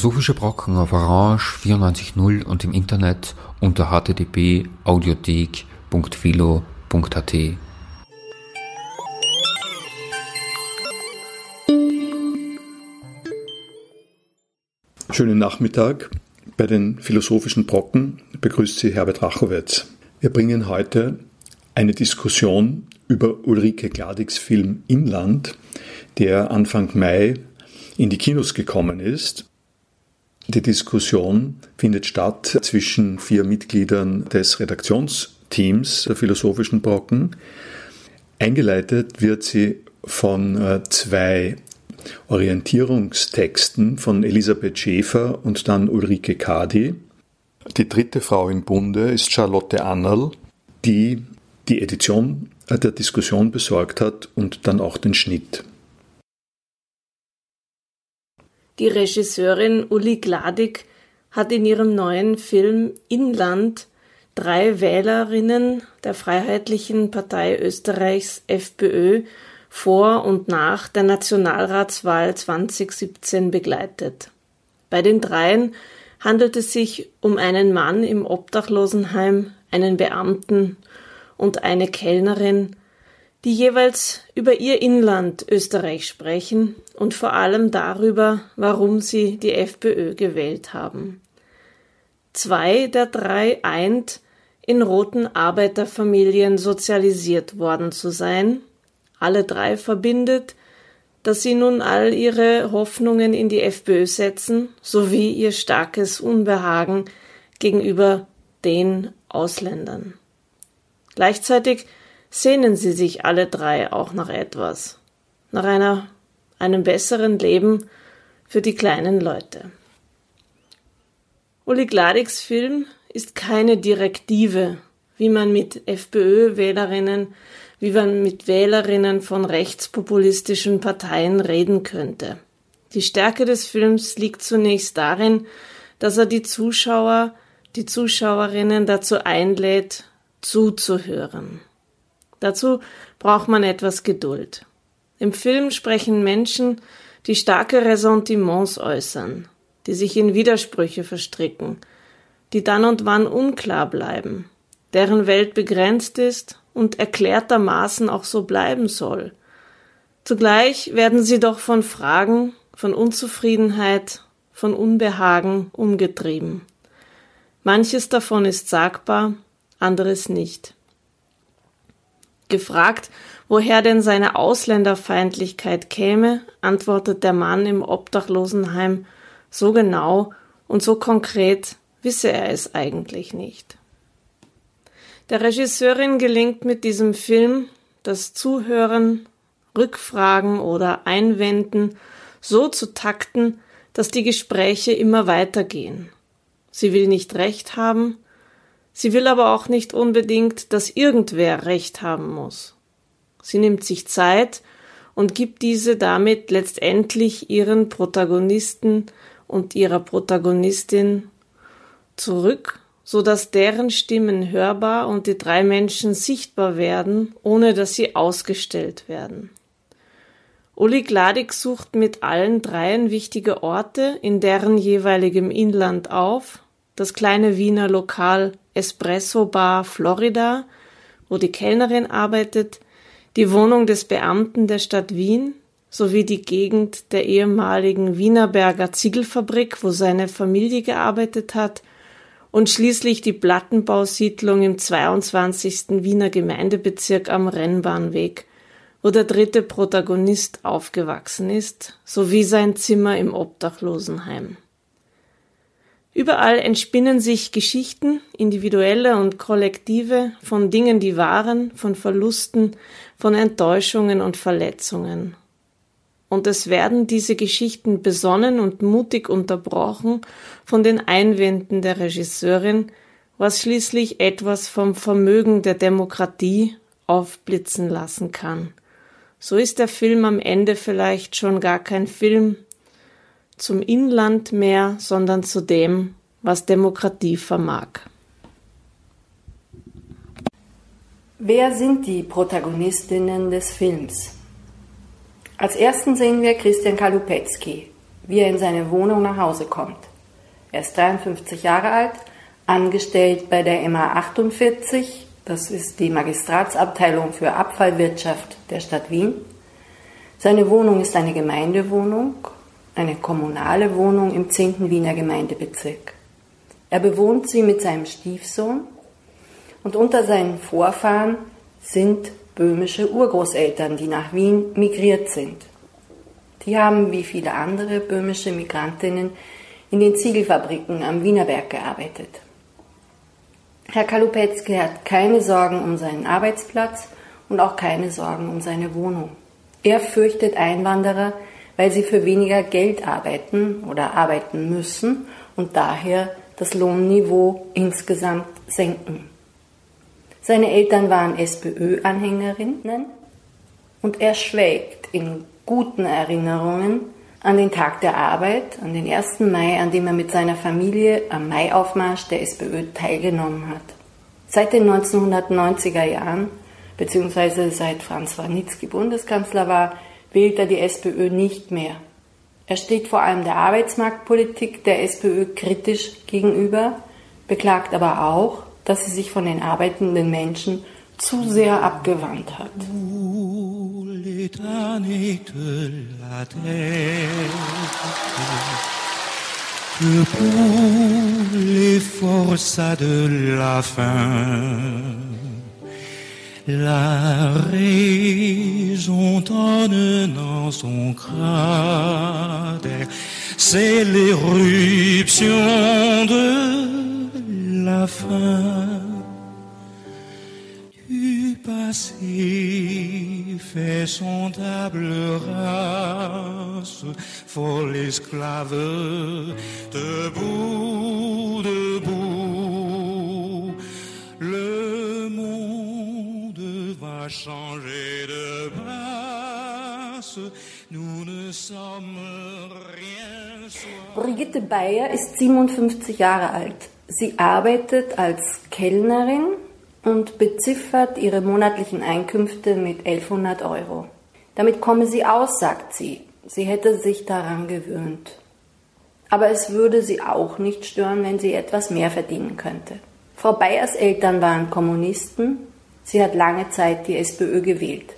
Philosophische Brocken auf Orange 94.0 und im Internet unter http audiothek.philo.at. Schönen Nachmittag. Bei den Philosophischen Brocken begrüßt Sie Herbert Rachowitz. Wir bringen heute eine Diskussion über Ulrike Gladigs Film Inland, der Anfang Mai in die Kinos gekommen ist die Diskussion findet statt zwischen vier Mitgliedern des Redaktionsteams der Philosophischen Brocken. Eingeleitet wird sie von äh, zwei Orientierungstexten von Elisabeth Schäfer und dann Ulrike Kadi. Die dritte Frau im Bunde ist Charlotte Annerl, die die Edition der Diskussion besorgt hat und dann auch den Schnitt. Die Regisseurin Uli Gladig hat in ihrem neuen Film Inland drei Wählerinnen der Freiheitlichen Partei Österreichs FPÖ vor und nach der Nationalratswahl 2017 begleitet. Bei den dreien handelt es sich um einen Mann im Obdachlosenheim, einen Beamten und eine Kellnerin, die jeweils über ihr Inland Österreich sprechen und vor allem darüber, warum sie die FPÖ gewählt haben. Zwei der drei eint, in roten Arbeiterfamilien sozialisiert worden zu sein. Alle drei verbindet, dass sie nun all ihre Hoffnungen in die FPÖ setzen, sowie ihr starkes Unbehagen gegenüber den Ausländern. Gleichzeitig sehnen sie sich alle drei auch nach etwas, nach einer, einem besseren Leben für die kleinen Leute. Uli Gladigs Film ist keine Direktive, wie man mit FPÖ-Wählerinnen, wie man mit Wählerinnen von rechtspopulistischen Parteien reden könnte. Die Stärke des Films liegt zunächst darin, dass er die Zuschauer, die Zuschauerinnen dazu einlädt, zuzuhören. Dazu braucht man etwas Geduld. Im Film sprechen Menschen, die starke Ressentiments äußern, die sich in Widersprüche verstricken, die dann und wann unklar bleiben, deren Welt begrenzt ist und erklärtermaßen auch so bleiben soll. Zugleich werden sie doch von Fragen, von Unzufriedenheit, von Unbehagen umgetrieben. Manches davon ist sagbar, anderes nicht. Gefragt, woher denn seine Ausländerfeindlichkeit käme, antwortet der Mann im Obdachlosenheim so genau und so konkret wisse er es eigentlich nicht. Der Regisseurin gelingt mit diesem Film das Zuhören, Rückfragen oder Einwenden so zu takten, dass die Gespräche immer weitergehen. Sie will nicht recht haben, Sie will aber auch nicht unbedingt, dass irgendwer Recht haben muss. Sie nimmt sich Zeit und gibt diese damit letztendlich ihren Protagonisten und ihrer Protagonistin zurück, so dass deren Stimmen hörbar und die drei Menschen sichtbar werden, ohne dass sie ausgestellt werden. Uli Gladig sucht mit allen dreien wichtige Orte in deren jeweiligem Inland auf, das kleine Wiener Lokal Espresso Bar Florida, wo die Kellnerin arbeitet, die Wohnung des Beamten der Stadt Wien sowie die Gegend der ehemaligen Wienerberger Ziegelfabrik, wo seine Familie gearbeitet hat, und schließlich die Plattenbausiedlung im 22. Wiener Gemeindebezirk am Rennbahnweg, wo der dritte Protagonist aufgewachsen ist, sowie sein Zimmer im Obdachlosenheim. Überall entspinnen sich Geschichten, individuelle und kollektive, von Dingen, die waren, von Verlusten, von Enttäuschungen und Verletzungen. Und es werden diese Geschichten besonnen und mutig unterbrochen von den Einwänden der Regisseurin, was schließlich etwas vom Vermögen der Demokratie aufblitzen lassen kann. So ist der Film am Ende vielleicht schon gar kein Film, zum Inland mehr, sondern zu dem, was Demokratie vermag. Wer sind die Protagonistinnen des Films? Als ersten sehen wir Christian Kalupetzky. wie er in seine Wohnung nach Hause kommt. Er ist 53 Jahre alt, angestellt bei der MA 48, das ist die Magistratsabteilung für Abfallwirtschaft der Stadt Wien. Seine Wohnung ist eine Gemeindewohnung, eine kommunale Wohnung im 10. Wiener Gemeindebezirk. Er bewohnt sie mit seinem Stiefsohn und unter seinen Vorfahren sind böhmische Urgroßeltern, die nach Wien migriert sind. Die haben wie viele andere böhmische Migrantinnen in den Ziegelfabriken am Wienerberg gearbeitet. Herr Kalupetzky hat keine Sorgen um seinen Arbeitsplatz und auch keine Sorgen um seine Wohnung. Er fürchtet Einwanderer, weil sie für weniger Geld arbeiten oder arbeiten müssen und daher das Lohnniveau insgesamt senken. Seine Eltern waren SPÖ-Anhängerinnen und er schwelgt in guten Erinnerungen an den Tag der Arbeit, an den 1. Mai, an dem er mit seiner Familie am Maiaufmarsch der SPÖ teilgenommen hat. Seit den 1990er Jahren, beziehungsweise seit Franz Warnitzky Bundeskanzler war, wählt er die SPÖ nicht mehr. Er steht vor allem der Arbeitsmarktpolitik der SPÖ kritisch gegenüber, beklagt aber auch, dass sie sich von den arbeitenden Menschen zu sehr abgewandt hat. Pour les forçats de la faim, la raison donne dans son cratère, c'est l'éruption de la faim. Du passé fait son table rase, for l'esclave debout, Brigitte Bayer ist 57 Jahre alt. Sie arbeitet als Kellnerin und beziffert ihre monatlichen Einkünfte mit 1100 Euro. Damit komme sie aus, sagt sie. Sie hätte sich daran gewöhnt. Aber es würde sie auch nicht stören, wenn sie etwas mehr verdienen könnte. Frau Bayers Eltern waren Kommunisten. Sie hat lange Zeit die SPÖ gewählt.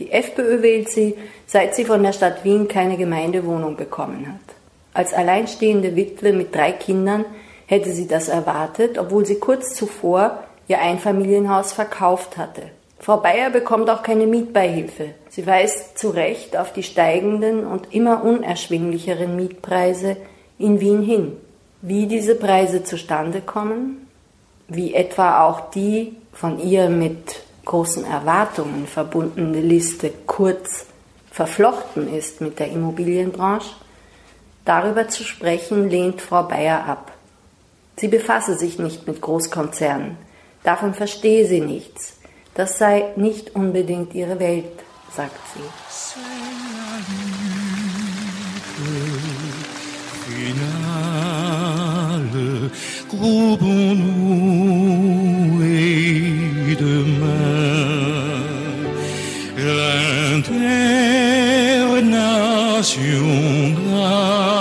Die FPÖ wählt sie, seit sie von der Stadt Wien keine Gemeindewohnung bekommen hat. Als alleinstehende Witwe mit drei Kindern hätte sie das erwartet, obwohl sie kurz zuvor ihr Einfamilienhaus verkauft hatte. Frau Bayer bekommt auch keine Mietbeihilfe. Sie weist zu Recht auf die steigenden und immer unerschwinglicheren Mietpreise in Wien hin. Wie diese Preise zustande kommen, wie etwa auch die von ihr mit großen Erwartungen verbundene Liste kurz verflochten ist mit der Immobilienbranche, darüber zu sprechen lehnt Frau Bayer ab. Sie befasse sich nicht mit Großkonzernen. Davon verstehe sie nichts. Das sei nicht unbedingt ihre Welt, sagt sie. L'internationale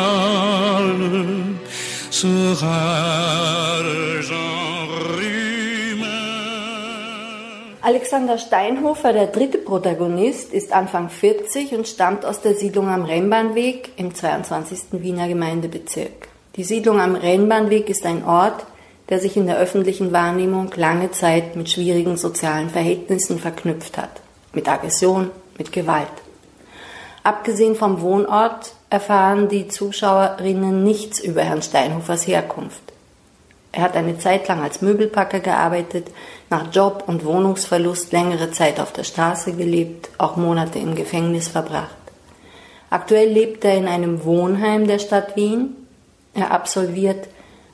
Alexander Steinhofer, der dritte Protagonist, ist Anfang 40 und stammt aus der Siedlung am Rennbahnweg im 22. Wiener Gemeindebezirk. Die Siedlung am Rennbahnweg ist ein Ort, der sich in der öffentlichen Wahrnehmung lange Zeit mit schwierigen sozialen Verhältnissen verknüpft hat. Mit Aggression, mit Gewalt. Abgesehen vom Wohnort erfahren die Zuschauerinnen nichts über Herrn Steinhofers Herkunft. Er hat eine Zeit lang als Möbelpacker gearbeitet, nach Job und Wohnungsverlust längere Zeit auf der Straße gelebt, auch Monate im Gefängnis verbracht. Aktuell lebt er in einem Wohnheim der Stadt Wien. Er absolviert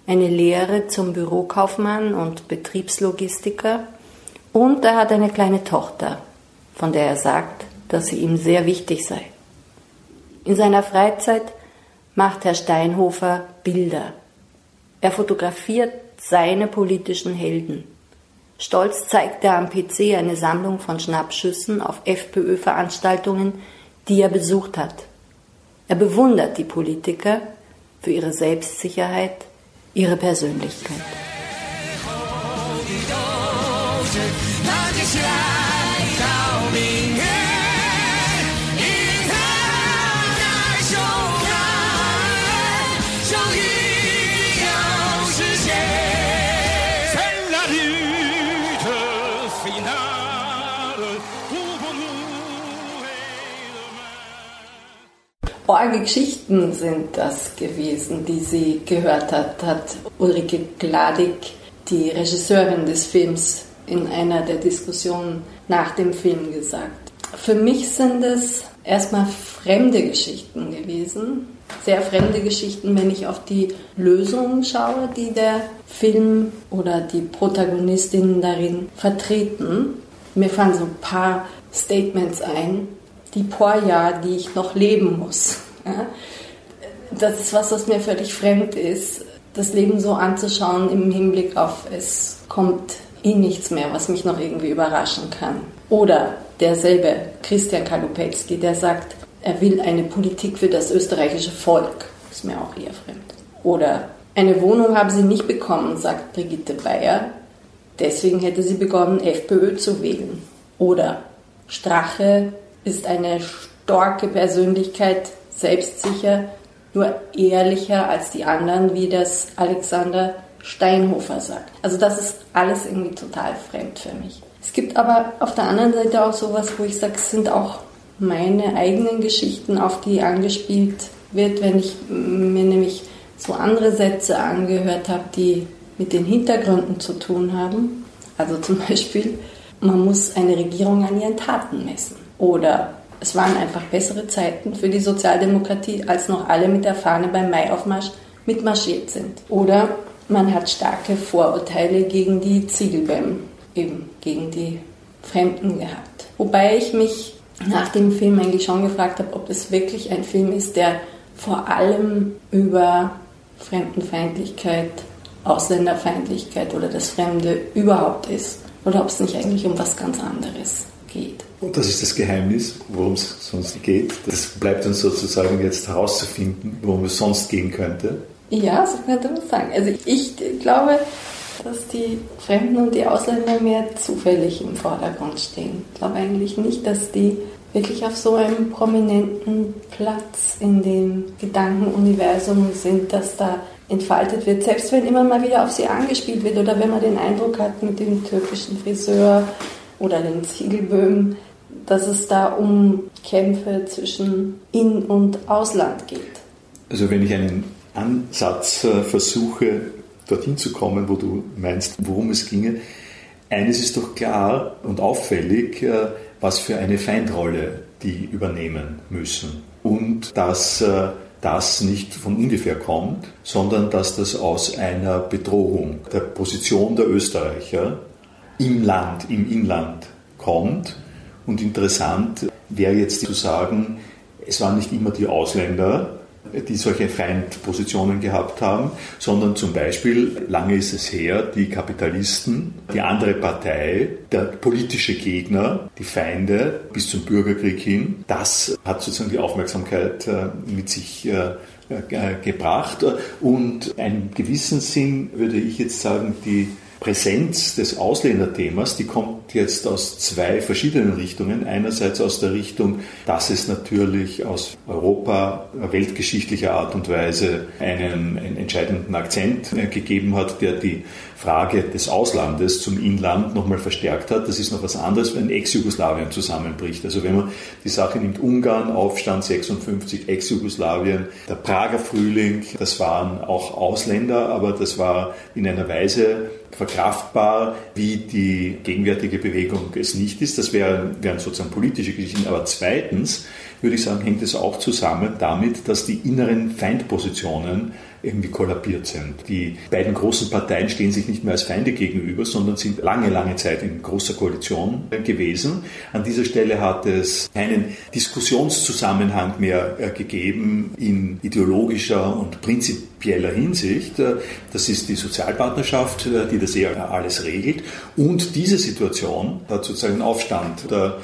eine Lehre zum Bürokaufmann und Betriebslogistiker und er hat eine kleine Tochter, von der er sagt, dass sie ihm sehr wichtig sei. In seiner Freizeit macht Herr Steinhofer Bilder. Er fotografiert seine politischen Helden. Stolz zeigt er am PC eine Sammlung von Schnappschüssen auf FPÖ-Veranstaltungen, die er besucht hat. Er bewundert die Politiker für ihre Selbstsicherheit, ihre Persönlichkeit. Orge Geschichten sind das gewesen, die sie gehört hat, hat Ulrike Gladig, die Regisseurin des Films, in einer der Diskussionen nach dem Film gesagt. Für mich sind es erstmal fremde Geschichten gewesen, sehr fremde Geschichten, wenn ich auf die Lösungen schaue, die der Film oder die Protagonistinnen darin vertreten. Mir fallen so ein paar Statements ein, die Jahre, die ich noch leben muss. Ja? Das ist was, was mir völlig fremd ist, das Leben so anzuschauen im Hinblick auf, es kommt eh nichts mehr, was mich noch irgendwie überraschen kann. Oder derselbe Christian Kalupetzky, der sagt, er will eine Politik für das österreichische Volk. Ist mir auch eher fremd. Oder eine Wohnung haben sie nicht bekommen, sagt Brigitte Bayer. Deswegen hätte sie begonnen, FPÖ zu wählen. Oder Strache ist eine starke Persönlichkeit, selbstsicher, nur ehrlicher als die anderen, wie das Alexander Steinhofer sagt. Also das ist alles irgendwie total fremd für mich. Es gibt aber auf der anderen Seite auch sowas, wo ich sage, es sind auch meine eigenen Geschichten, auf die angespielt wird, wenn ich mir nämlich so andere Sätze angehört habe, die mit den Hintergründen zu tun haben. Also zum Beispiel, man muss eine Regierung an ihren Taten messen. Oder es waren einfach bessere Zeiten für die Sozialdemokratie, als noch alle mit der Fahne beim Maiaufmarsch mitmarschiert sind. Oder man hat starke Vorurteile gegen die Ziegelbäm, eben gegen die Fremden gehabt. Wobei ich mich nach dem Film eigentlich schon gefragt habe, ob es wirklich ein Film ist, der vor allem über Fremdenfeindlichkeit, Ausländerfeindlichkeit oder das Fremde überhaupt ist. Oder ob es nicht eigentlich um was ganz anderes geht. Und das ist das Geheimnis, worum es sonst geht. Das bleibt uns sozusagen jetzt herauszufinden, worum es sonst gehen könnte. Ja, so könnte man sagen. Also ich glaube, dass die Fremden und die Ausländer mehr zufällig im Vordergrund stehen. Ich glaube eigentlich nicht, dass die wirklich auf so einem prominenten Platz in dem Gedankenuniversum sind, dass da entfaltet wird. Selbst wenn immer mal wieder auf sie angespielt wird oder wenn man den Eindruck hat mit dem türkischen Friseur oder den Ziegelböhmen, dass es da um Kämpfe zwischen In- und Ausland geht. Also wenn ich einen Ansatz äh, versuche, dorthin zu kommen, wo du meinst, worum es ginge, eines ist doch klar und auffällig, äh, was für eine Feindrolle die übernehmen müssen. Und dass äh, das nicht von ungefähr kommt, sondern dass das aus einer Bedrohung der Position der Österreicher im Land, im Inland kommt. Und interessant wäre jetzt zu sagen, es waren nicht immer die Ausländer, die solche Feindpositionen gehabt haben, sondern zum Beispiel, lange ist es her, die Kapitalisten, die andere Partei, der politische Gegner, die Feinde bis zum Bürgerkrieg hin. Das hat sozusagen die Aufmerksamkeit äh, mit sich äh, äh, gebracht und einen gewissen Sinn würde ich jetzt sagen, die Präsenz des Ausländerthemas, die kommt jetzt aus zwei verschiedenen Richtungen. Einerseits aus der Richtung, dass es natürlich aus Europa weltgeschichtlicher Art und Weise einen, einen entscheidenden Akzent äh, gegeben hat, der die Frage des Auslandes zum Inland nochmal verstärkt hat. Das ist noch was anderes, wenn Ex-Jugoslawien zusammenbricht. Also wenn man die Sache nimmt, Ungarn, Aufstand 56, Ex-Jugoslawien, der Prager Frühling, das waren auch Ausländer, aber das war in einer Weise verkraftbar, wie die gegenwärtige Bewegung es nicht ist. Das wären, wären sozusagen politische Geschichten. Aber zweitens würde ich sagen, hängt es auch zusammen damit, dass die inneren Feindpositionen irgendwie kollabiert sind. Die beiden großen Parteien stehen sich nicht mehr als Feinde gegenüber, sondern sind lange, lange Zeit in großer Koalition gewesen. An dieser Stelle hat es keinen Diskussionszusammenhang mehr äh, gegeben in ideologischer und prinzipieller Hinsicht. Äh, das ist die Sozialpartnerschaft, äh, die das eher alles regelt. Und diese Situation hat sozusagen Aufstand oder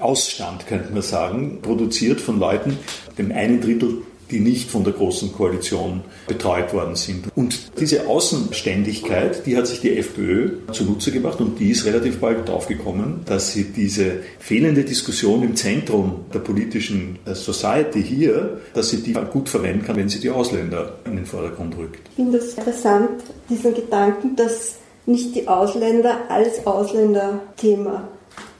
Ausstand, könnte man sagen, produziert von Leuten, dem einen Drittel die nicht von der Großen Koalition betreut worden sind. Und diese Außenständigkeit, die hat sich die FPÖ zunutze gemacht und die ist relativ bald draufgekommen, dass sie diese fehlende Diskussion im Zentrum der politischen äh, Society hier, dass sie die gut verwenden kann, wenn sie die Ausländer in den Vordergrund rückt. Ich finde es interessant, diesen Gedanken, dass nicht die Ausländer als Ausländerthema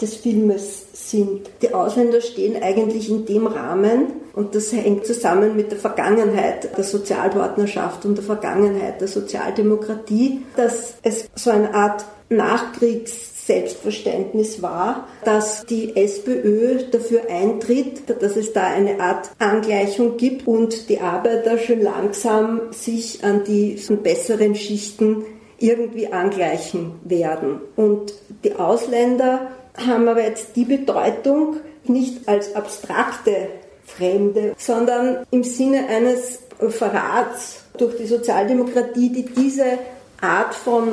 des Filmes sind. Die Ausländer stehen eigentlich in dem Rahmen und das hängt zusammen mit der Vergangenheit der Sozialpartnerschaft und der Vergangenheit der Sozialdemokratie, dass es so eine Art Nachkriegs Selbstverständnis war, dass die SPÖ dafür eintritt, dass es da eine Art Angleichung gibt und die Arbeiter schön langsam sich an die besseren Schichten irgendwie angleichen werden. Und die Ausländer haben aber jetzt die Bedeutung nicht als abstrakte Fremde, sondern im Sinne eines Verrats durch die Sozialdemokratie, die diese Art von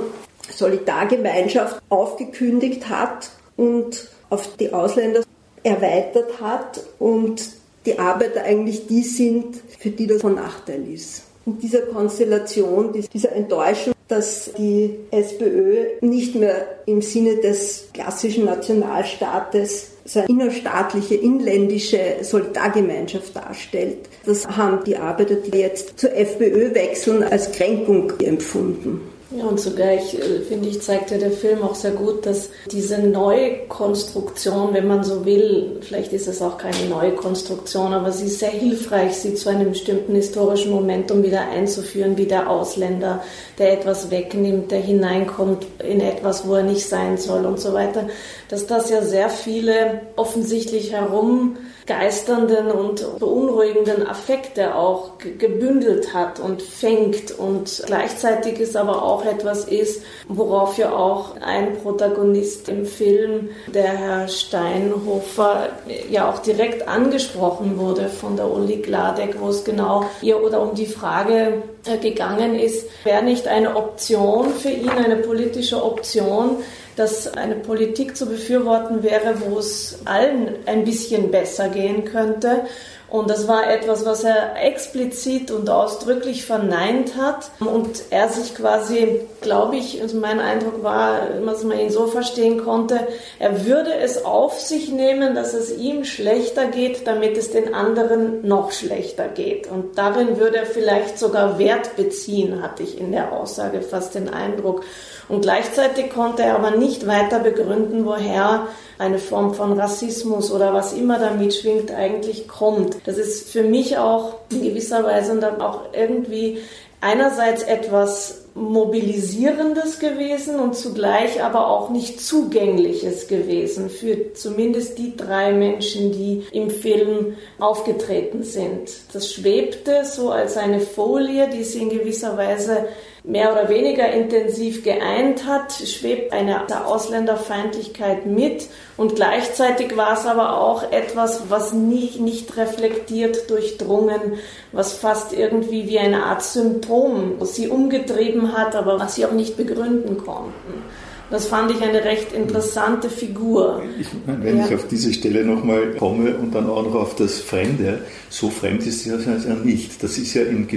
Solidargemeinschaft aufgekündigt hat und auf die Ausländer erweitert hat und die Arbeiter eigentlich die sind, für die das von Nachteil ist. In dieser Konstellation, dieser Enttäuschung dass die SPÖ nicht mehr im Sinne des klassischen Nationalstaates so eine innerstaatliche, inländische Solidargemeinschaft darstellt. Das haben die Arbeiter, die jetzt zur FPÖ wechseln, als Kränkung empfunden. Ja, und zugleich, äh, finde ich, zeigt ja der Film auch sehr gut, dass diese Neukonstruktion, wenn man so will, vielleicht ist es auch keine neue Konstruktion, aber sie ist sehr hilfreich, sie zu einem bestimmten historischen Momentum wieder einzuführen, wie der Ausländer, der etwas wegnimmt, der hineinkommt in etwas, wo er nicht sein soll und so weiter, dass das ja sehr viele offensichtlich herum geisternden und beunruhigenden Affekte auch gebündelt hat und fängt. Und gleichzeitig ist aber auch etwas ist, worauf ja auch ein Protagonist im Film, der Herr Steinhofer, ja auch direkt angesprochen wurde von der Uli Gladek, wo es genau ihr oder um die Frage äh, gegangen ist, wäre nicht eine Option für ihn, eine politische Option, dass eine Politik zu befürworten wäre, wo es allen ein bisschen besser gehen könnte. Und das war etwas, was er explizit und ausdrücklich verneint hat. Und er sich quasi, glaube ich, also mein Eindruck war, dass man ihn so verstehen konnte, er würde es auf sich nehmen, dass es ihm schlechter geht, damit es den anderen noch schlechter geht. Und darin würde er vielleicht sogar Wert beziehen, hatte ich in der Aussage fast den Eindruck. Und gleichzeitig konnte er aber nicht weiter begründen, woher eine Form von Rassismus oder was immer da mitschwingt eigentlich kommt. Das ist für mich auch in gewisser Weise und auch irgendwie einerseits etwas Mobilisierendes gewesen und zugleich aber auch nicht Zugängliches gewesen für zumindest die drei Menschen, die im Film aufgetreten sind. Das schwebte so als eine Folie, die sie in gewisser Weise mehr oder weniger intensiv geeint hat, schwebt eine Ausländerfeindlichkeit mit und gleichzeitig war es aber auch etwas, was nie, nicht reflektiert, durchdrungen, was fast irgendwie wie eine Art Symptom sie umgetrieben hat, aber was sie auch nicht begründen konnten. Das fand ich eine recht interessante Figur. Ich meine, wenn ja. ich auf diese Stelle nochmal komme und dann auch noch auf das Fremde, so fremd ist es ja nicht. Das ist ja in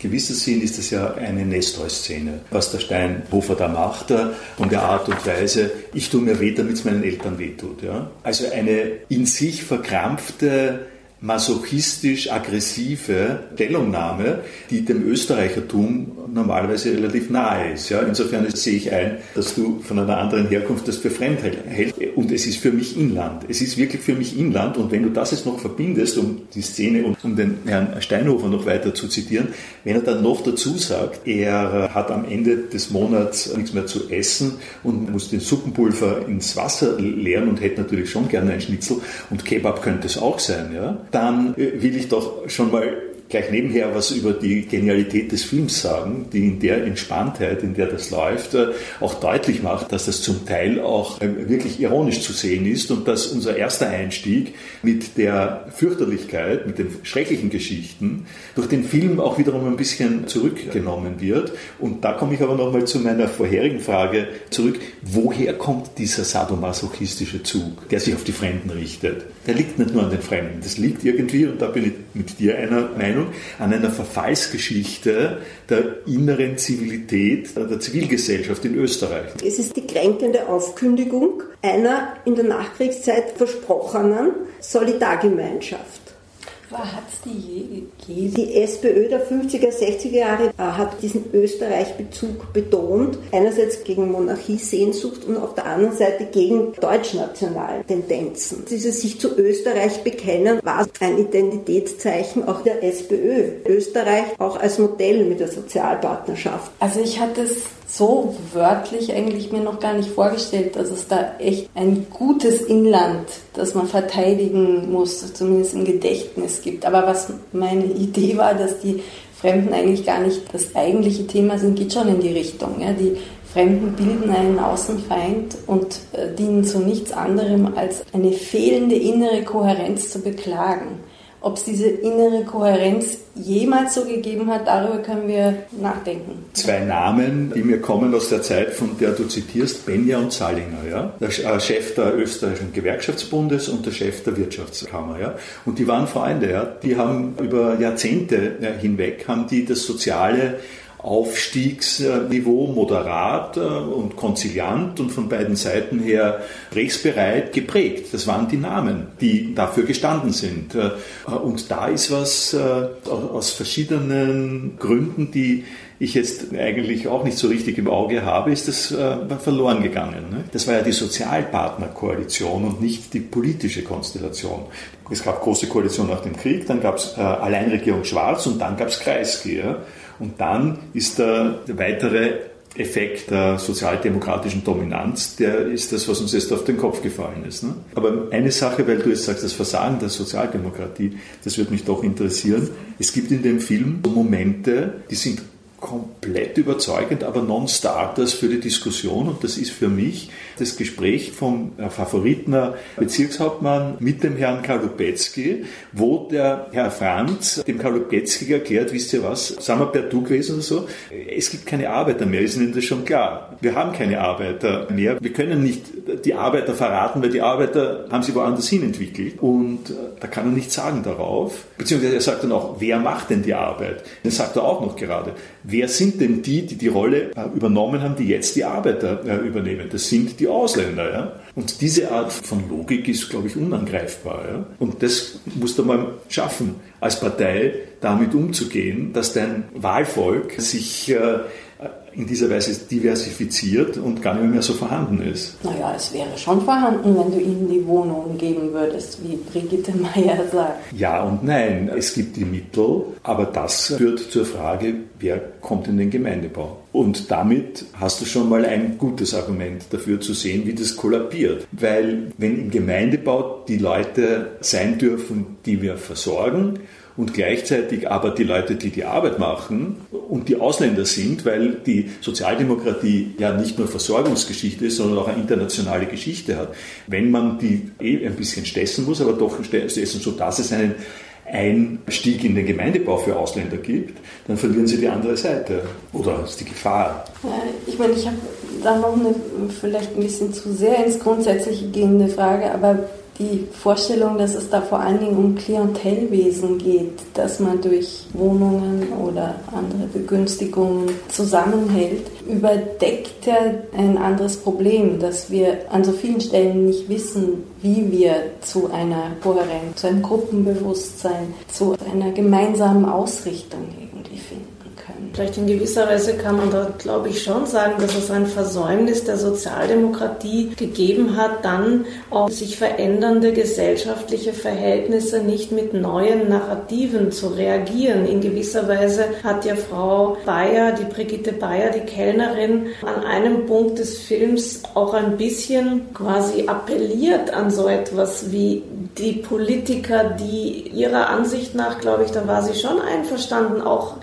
gewisser Sinn ist es ja eine Nestor-Szene, was der Steinhofer da macht und der Art und Weise, ich tue mir weh, damit es meinen Eltern wehtut. Ja? Also eine in sich verkrampfte masochistisch-aggressive Stellungnahme, die dem Österreichertum normalerweise relativ nahe ist. Ja, insofern sehe ich ein, dass du von einer anderen Herkunft das für Fremdheit hältst. Und es ist für mich Inland. Es ist wirklich für mich Inland. Und wenn du das jetzt noch verbindest, um die Szene und um den Herrn Steinhofer noch weiter zu zitieren, wenn er dann noch dazu sagt, er hat am Ende des Monats nichts mehr zu essen und muss den Suppenpulver ins Wasser leeren und hätte natürlich schon gerne ein Schnitzel und Kebab könnte es auch sein, ja, dann äh, will ich doch schon mal gleich nebenher was über die Genialität des Films sagen, die in der Entspanntheit, in der das läuft, äh, auch deutlich macht, dass das zum Teil auch äh, wirklich ironisch zu sehen ist und dass unser erster Einstieg mit der Fürchterlichkeit, mit den schrecklichen Geschichten durch den Film auch wiederum ein bisschen zurückgenommen wird. Und da komme ich aber nochmal zu meiner vorherigen Frage zurück. Woher kommt dieser sadomasochistische Zug, der sich auf die Fremden richtet? Der liegt nicht nur an den Fremden, das liegt irgendwie, und da bin ich mit dir einer Meinung, an einer Verfallsgeschichte der inneren Zivilität der Zivilgesellschaft in Österreich. Es ist die kränkende Aufkündigung einer in der Nachkriegszeit versprochenen Solidargemeinschaft. Hat es die je gegeben? Die SPÖ der 50er, 60er Jahre äh, hat diesen Österreich-Bezug betont. Einerseits gegen Monarchiesehnsucht und auf der anderen Seite gegen deutschnationale Tendenzen. Dieses sich zu Österreich bekennen war ein Identitätszeichen auch der SPÖ. Österreich auch als Modell mit der Sozialpartnerschaft. Also ich hatte es so wörtlich eigentlich mir noch gar nicht vorgestellt, dass es da echt ein gutes Inland, das man verteidigen muss, zumindest im Gedächtnis gibt. Aber was meine Idee war, dass die Fremden eigentlich gar nicht das eigentliche Thema sind, geht schon in die Richtung. Ja? Die Fremden bilden einen Außenfeind und äh, dienen zu nichts anderem, als eine fehlende innere Kohärenz zu beklagen. Ob es diese innere Kohärenz jemals so gegeben hat, darüber können wir nachdenken. Zwei Namen, die mir kommen aus der Zeit, von der du zitierst, Benja und Zallinger. Ja? Der äh, Chef der österreichischen Gewerkschaftsbundes und der Chef der Wirtschaftskammer. Ja? Und die waren Freunde. Ja? Die haben über Jahrzehnte hinweg haben die das soziale Aufstiegsniveau moderat äh, und konziliant und von beiden Seiten her rechtsbereit geprägt. Das waren die Namen, die dafür gestanden sind. Äh, und da ist was äh, aus verschiedenen Gründen, die ich jetzt eigentlich auch nicht so richtig im Auge habe, ist das verloren gegangen. Ne? Das war ja die Sozialpartnerkoalition und nicht die politische Konstellation. Es gab große Koalition nach dem Krieg, dann gab es Alleinregierung Schwarz und dann gab es Kreisky. Und dann ist der, weitere Effekt der sozialdemokratischen Dominanz, der ist das, was uns jetzt auf den Kopf gefallen ist. Ne? Aber eine Sache, weil du jetzt sagst, das Versagen der Sozialdemokratie, das würde mich doch interessieren. Es gibt in dem Film Momente, die sind komplett überzeugend, aber Non-Starters für die Diskussion. Und das ist für mich das Gespräch vom äh, Favoritner Bezirkshauptmann mit dem Herrn Kalupetzky, wo der Herr Franz dem Kalupetzky erklärt, wisst ihr was, sagen wir per Du gewesen oder so, es gibt keine Arbeiter mehr, ist Ihnen das schon klar? Wir haben keine Arbeiter mehr. Wir können nicht die Arbeiter verraten, weil die Arbeiter haben sie woanders hin entwickelt. Und äh, da kann er nichts sagen darauf. Beziehungsweise er sagt dann auch, wer macht denn die Arbeit? Das sagt er auch noch gerade wer sind denn die, die die Rolle äh, übernommen haben, die jetzt die Arbeiter äh, übernehmen? Das sind die Ausländer. Ja? Und diese Art von Logik ist, glaube ich, unangreifbar. Ja? Und das musst du mal schaffen, als Partei damit umzugehen, dass dein Wahlvolk sich äh, in dieser Weise diversifiziert und gar nicht mehr so vorhanden ist. Naja, es wäre schon vorhanden, wenn du ihnen die Wohnung geben würdest, wie Brigitte Meyer sagt. Ja und nein, es gibt die Mittel, aber das führt zur Frage, wer kommt in den Gemeindebau. Und damit hast du schon mal ein gutes Argument dafür zu sehen, wie das kollabiert. Weil wenn im Gemeindebau die Leute sein dürfen, die wir versorgen, und gleichzeitig aber die Leute, die die Arbeit machen und die Ausländer sind, weil die Sozialdemokratie ja nicht nur Versorgungsgeschichte ist, sondern auch eine internationale Geschichte hat. Wenn man die eh ein bisschen stessen muss, aber doch stessen, so dass es einen Einstieg in den Gemeindebau für Ausländer gibt, dann verlieren sie die andere Seite. Oder ist die Gefahr? ich meine, ich habe da noch eine vielleicht ein bisschen zu sehr ins Grundsätzliche gehende Frage, aber die Vorstellung, dass es da vor allen Dingen um Klientelwesen geht, dass man durch Wohnungen oder andere Begünstigungen zusammenhält, überdeckt ja ein anderes Problem, dass wir an so vielen Stellen nicht wissen, wie wir zu einer Kohärenz, zu einem Gruppenbewusstsein, zu einer gemeinsamen Ausrichtung finden. Vielleicht in gewisser Weise kann man da, glaube ich, schon sagen, dass es ein Versäumnis der Sozialdemokratie gegeben hat, dann auf sich verändernde gesellschaftliche Verhältnisse nicht mit neuen Narrativen zu reagieren. In gewisser Weise hat ja Frau Bayer, die Brigitte Bayer, die Kellnerin, an einem Punkt des Films auch ein bisschen quasi appelliert an so etwas wie die Politiker, die ihrer Ansicht nach, glaube ich, da war sie schon einverstanden, auch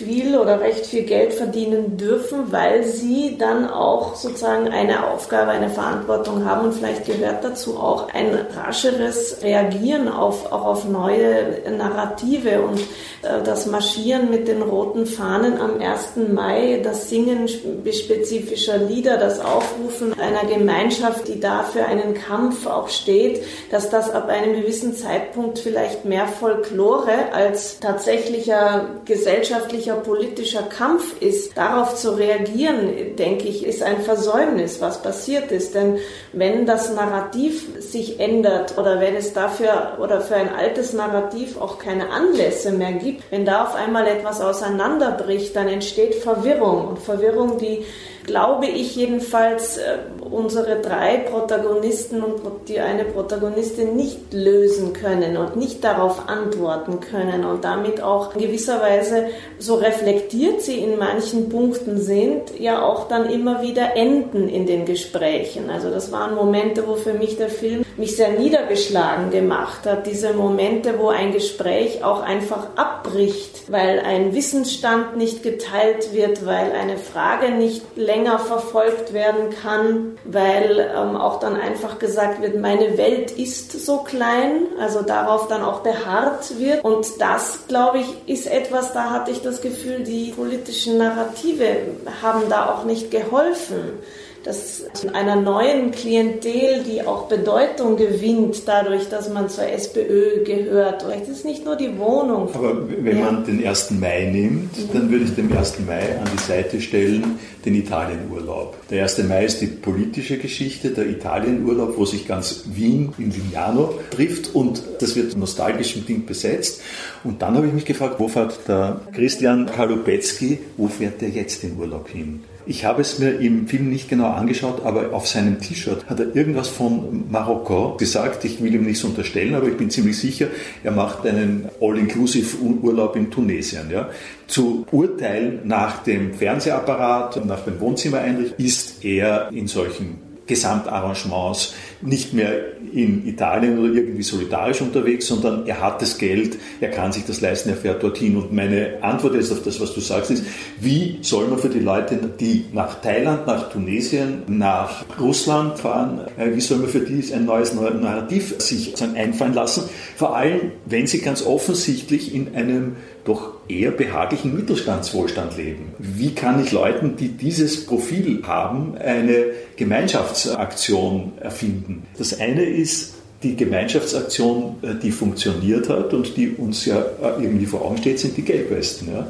viel oder recht viel Geld verdienen dürfen, weil sie dann auch sozusagen eine Aufgabe, eine Verantwortung haben und vielleicht gehört dazu auch ein rascheres Reagieren auf, auch auf neue Narrative und äh, das Marschieren mit den roten Fahnen am 1. Mai, das Singen spezifischer Lieder, das Aufrufen einer Gemeinschaft, die da für einen Kampf auch steht, dass das ab einem gewissen Zeitpunkt vielleicht mehr Folklore als tatsächlicher gesellschaftlicher, politischer Kampf ist. Darauf zu reagieren, denke ich, ist ein Versäumnis, was passiert ist. Denn wenn das Narrativ sich ändert oder wenn es dafür oder für ein altes Narrativ auch keine Anlässe mehr gibt, wenn da auf einmal etwas auseinanderbricht, dann entsteht Verwirrung und Verwirrung, die glaube ich jedenfalls, äh, unsere drei Protagonisten und die eine Protagonistin nicht lösen können und nicht darauf antworten können und damit auch in gewisser Weise, so reflektiert sie in manchen Punkten sind, ja auch dann immer wieder enden in den Gesprächen. Also das waren Momente, wo für mich der Film mich sehr niedergeschlagen gemacht hat. Diese Momente, wo ein Gespräch auch einfach abbricht, weil ein Wissensstand nicht geteilt wird, weil eine Frage nicht länger verfolgt werden kann, weil ähm, auch dann einfach gesagt wird, meine Welt ist so klein, also darauf dann auch beharrt wird. Und das, glaube ich, ist etwas, da hatte ich das Gefühl, die politischen Narrative haben da auch nicht geholfen dass einer neuen Klientel, die auch Bedeutung gewinnt, dadurch, dass man zur SPÖ gehört. Vielleicht ist nicht nur die Wohnung. Aber wenn ja. man den 1. Mai nimmt, mhm. dann würde ich dem 1. Mai an die Seite stellen den Italienurlaub. Der 1. Mai ist die politische Geschichte, der Italienurlaub, wo sich ganz Wien in Lignano trifft und das wird nostalgisch im Ding besetzt. Und dann habe ich mich gefragt, wo fährt der Christian Kalupetzky, wo fährt der jetzt den Urlaub hin? Ich habe es mir im Film nicht genau angeschaut, aber auf seinem T-Shirt hat er irgendwas von Marokko gesagt. Ich will ihm nichts unterstellen, aber ich bin ziemlich sicher, er macht einen All-Inclusive-Urlaub in Tunesien. Ja. Zu urteilen nach dem Fernsehapparat nach den Wohnzimmereinrichtungen ist er in solchen Gesamtarrangements nicht mehr in Italien oder irgendwie solidarisch unterwegs, sondern er hat das Geld, er kann sich das leisten, er fährt dorthin. Und meine Antwort jetzt auf das, was du sagst, ist, wie soll man für die Leute, die nach Thailand, nach Tunesien, nach Russland fahren, äh, wie soll man für die ein neues Narrativ sich einfallen lassen? Vor allem, wenn sie ganz offensichtlich in einem doch eher behaglichen Mittelstandswohlstand leben. Wie kann ich Leuten, die dieses Profil haben, eine Gemeinschaftsaktion erfinden? Das eine ist die Gemeinschaftsaktion, äh, die funktioniert hat und die uns ja äh, irgendwie vor Augen steht, sind die Gelbwesten. Ja?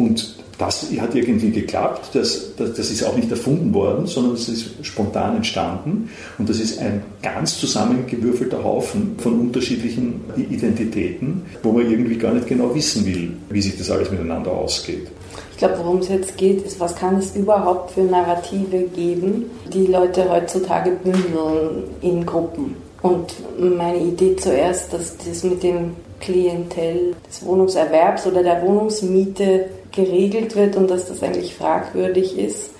Und das hat irgendwie geklappt. Das, das, das, ist auch nicht erfunden worden, sondern es ist spontan entstanden. Und das ist ein ganz zusammengewürfelter Haufen von unterschiedlichen Identitäten, wo man irgendwie gar nicht genau wissen will, wie sich das alles miteinander ausgeht. Ich glaube, worum es jetzt geht, ist, was kann es überhaupt für Narrative geben, die Leute heutzutage bündeln in Gruppen. Und meine Idee zuerst, dass das mit dem Klientel des Wohnungserwerbs oder der Wohnungsmiete geregelt wird und dass das eigentlich fragwürdig ist,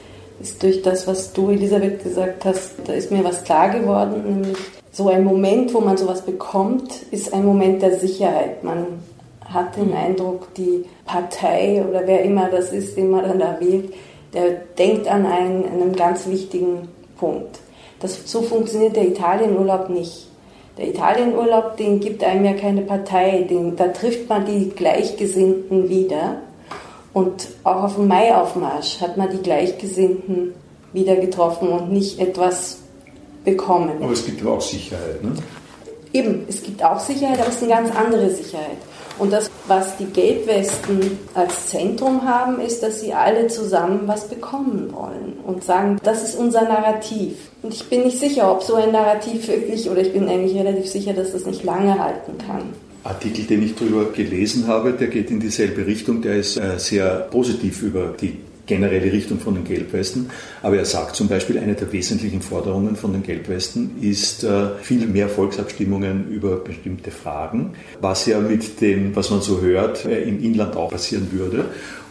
ist durch das, was du, Elisabeth, gesagt hast, da ist mir was klar geworden, nämlich so ein Moment, wo man sowas bekommt, ist ein Moment der Sicherheit. Man hat den Eindruck, die Partei oder wer immer das ist, den man dann da wählt, der denkt an einen, einen ganz wichtigen Punkt. Das, so funktioniert der Italienurlaub nicht. Der Italienurlaub, den gibt einem ja keine Partei, den, da trifft man die Gleichgesinnten wieder und auch auf dem Maiaufmarsch hat man die Gleichgesinnten wieder getroffen und nicht etwas bekommen. Aber es gibt aber auch Sicherheit, ne? Eben, es gibt auch Sicherheit, aber es ist eine ganz andere Sicherheit. Und das, was die Gelbwesten als Zentrum haben, ist, dass sie alle zusammen was bekommen wollen und sagen, das ist unser Narrativ. Und ich bin nicht sicher, ob so ein Narrativ wirklich, oder ich bin eigentlich relativ sicher, dass das nicht lange halten kann. Artikel, den ich darüber gelesen habe, der geht in dieselbe Richtung. Der ist äh, sehr positiv über die generelle Richtung von den Gelbwesten. Aber er sagt zum Beispiel, eine der wesentlichen Forderungen von den Gelbwesten ist äh, viel mehr Volksabstimmungen über bestimmte Fragen, was ja mit dem, was man so hört, äh, im Inland auch passieren würde.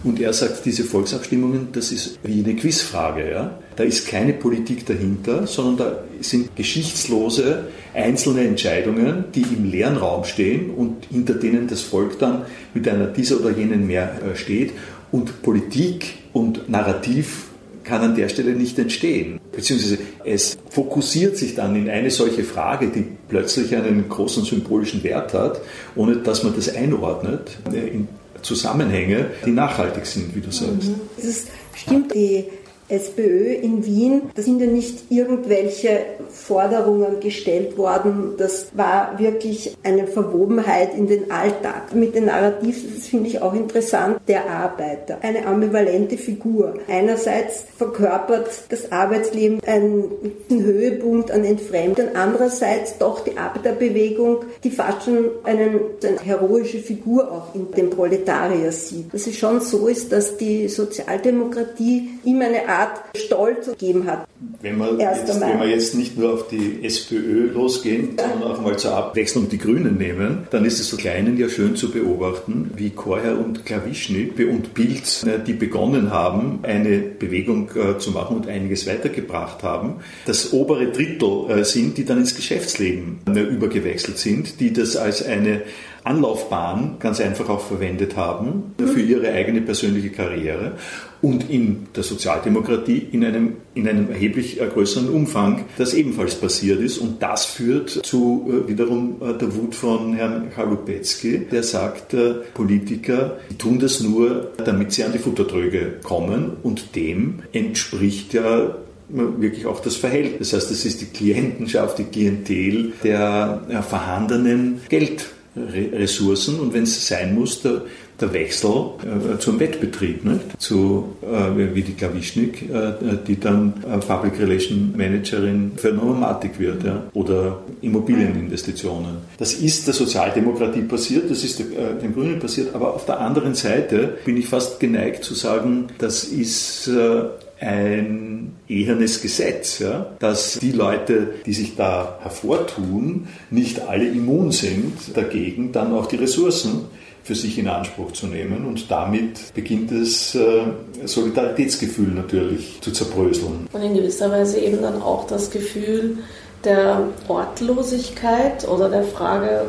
Und er sagt, diese Volksabstimmungen, das ist wie eine Quizfrage. Ja? Da ist keine Politik dahinter, sondern da sind geschichtslose einzelne Entscheidungen, die im leeren Raum stehen und hinter denen das Volk dann mit einer dieser oder jenen mehr äh, steht. Und Politik und Narrativ kann an der Stelle nicht entstehen. Beziehungsweise es fokussiert sich dann in eine solche Frage, die plötzlich einen großen symbolischen Wert hat, ohne dass man das einordnet in Zusammenhänge, die nachhaltig sind, wie du sagst. Mhm. Ist, stimmt, die SPÖ in Wien, da sind ja nicht irgendwelche Forderungen gestellt worden. Das war wirklich eine Verwobenheit in den Alltag. Mit den Narrativs, das finde ich auch interessant, der Arbeiter. Eine ambivalente Figur. Einerseits verkörpert das Arbeitsleben einen, Höhepunkt an Entfremdung, andererseits doch die Arbeiterbewegung, die fast schon einen, eine heroische Figur auch in dem Proletarier sieht. Dass es schon so ist, dass die Sozialdemokratie immer eine Art Stolz gegeben hat. Wenn wir, jetzt, wenn wir jetzt nicht nur auf die SPÖ losgehen, ja. sondern auch mal zur Abwechslung die Grünen nehmen, dann ist es so Kleinen ja schön zu beobachten, wie Korher und Klawischny und Pilz, äh, die begonnen haben, eine Bewegung äh, zu machen und einiges weitergebracht haben, das obere Drittel äh, sind, die dann ins Geschäftsleben übergewechselt sind, die das als eine Anlaufbahn ganz einfach auch verwendet haben für ihre eigene persönliche Karriere und in der Sozialdemokratie in einem, in einem erheblich äh, größeren Umfang das ebenfalls passiert ist. Und das führt zu äh, wiederum äh, der Wut von Herrn Chalupetzky, der sagt, Politiker tun das nur, damit sie an die Futtertröge kommen und dem entspricht ja wirklich auch das Verhältnis. Das heißt, es ist die Klientenschaft, die Klientel der vorhandenen Geld Ressourcen und wenn es sein muss, der, der Wechsel äh, zum Wettbetrieb, nicht? zu äh, wie die Klawischnik, äh, die dann äh, Public Relation Managerin für Nomatik wird ja? oder Immobilieninvestitionen. Das ist der Sozialdemokratie passiert, das ist der, äh, den Grünen passiert, aber auf der anderen Seite bin ich fast geneigt zu sagen, das ist äh, ein ehernes Gesetz, ja, dass die Leute, die sich da hervortun, nicht alle immun sind dagegen, dann auch die Ressourcen für sich in Anspruch zu nehmen. Und damit beginnt das äh, Solidaritätsgefühl natürlich zu zerbröseln. Und in gewisser Weise eben dann auch das Gefühl der Ortlosigkeit oder der Frage,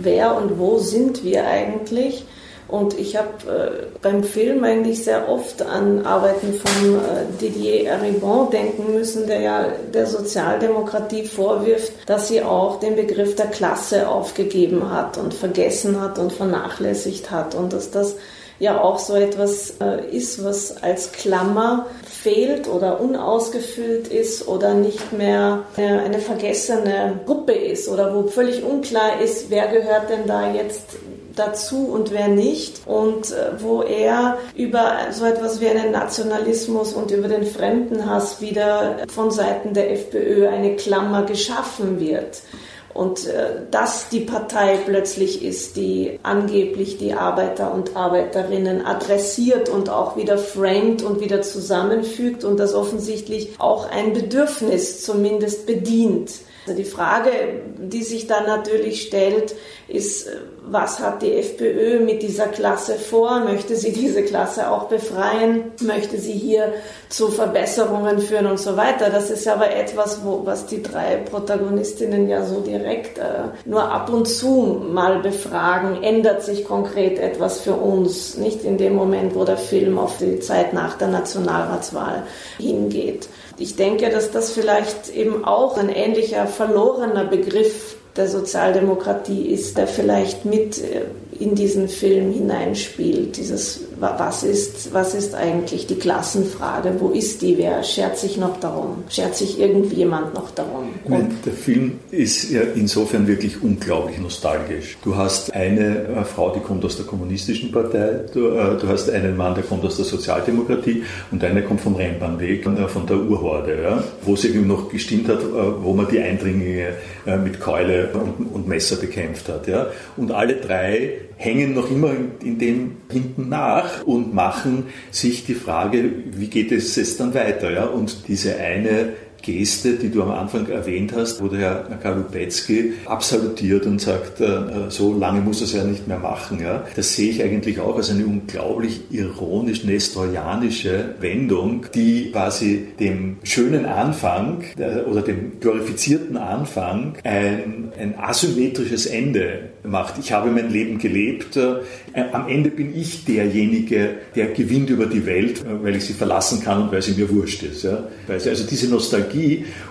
wer und wo sind wir eigentlich? Und ich habe äh, beim Film eigentlich sehr oft an Arbeiten von äh, Didier Eribon denken müssen, der ja der Sozialdemokratie vorwirft, dass sie auch den Begriff der Klasse aufgegeben hat und vergessen hat und vernachlässigt hat. Und dass das ja auch so etwas äh, ist, was als Klammer fehlt oder unausgefüllt ist oder nicht mehr eine, eine vergessene Gruppe ist oder wo völlig unklar ist, wer gehört denn da jetzt dazu und wer nicht und äh, wo er über so etwas wie einen Nationalismus und über den Fremdenhass wieder von Seiten der FPÖ eine Klammer geschaffen wird. Und äh, dass die Partei plötzlich ist, die angeblich die Arbeiter und Arbeiterinnen adressiert und auch wieder framed und wieder zusammenfügt und das offensichtlich auch ein Bedürfnis zumindest bedient. Also die Frage, die sich dann natürlich stellt, ist, was hat die FPÖ mit dieser Klasse vor? Möchte sie diese Klasse auch befreien? Möchte sie hier zu Verbesserungen führen und so weiter? Das ist aber etwas, wo, was die drei Protagonistinnen ja so direkt äh, nur ab und zu mal befragen. Ändert sich konkret etwas für uns? Nicht in dem Moment, wo der Film auf die Zeit nach der Nationalratswahl hingeht. Ich denke, dass das vielleicht eben auch ein ähnlicher verlorener Begriff der Sozialdemokratie ist, der vielleicht mit äh, in diesen Film hineinspielt. Dieses, was ist, was ist eigentlich die Klassenfrage? Wo ist die? Wer schert sich noch darum? Schert sich irgendjemand noch darum? Und der Film ist ja insofern wirklich unglaublich nostalgisch. Du hast eine äh, Frau, die kommt aus der kommunistischen Partei, du, äh, du hast einen Mann, der kommt aus der Sozialdemokratie und einer kommt vom Rennbahnweg, äh, von der Urhorde, ja, wo es eben noch gestimmt hat, äh, wo man die Eindringlinge mit Keule und, und Messer bekämpft hat. Ja. Und alle drei hängen noch immer in dem hinten nach und machen sich die Frage, wie geht es jetzt dann weiter? Ja? Und diese eine Geste, die du am Anfang erwähnt hast, wo der Herr Kalupetzky absolutiert und sagt, äh, so lange muss er es ja nicht mehr machen. Ja. Das sehe ich eigentlich auch als eine unglaublich ironisch nestorianische Wendung, die quasi dem schönen Anfang äh, oder dem glorifizierten Anfang ein, ein asymmetrisches Ende macht. Ich habe mein Leben gelebt, äh, am Ende bin ich derjenige, der gewinnt über die Welt, weil ich sie verlassen kann und weil sie mir wurscht ist. Ja. Also diese Nostalgie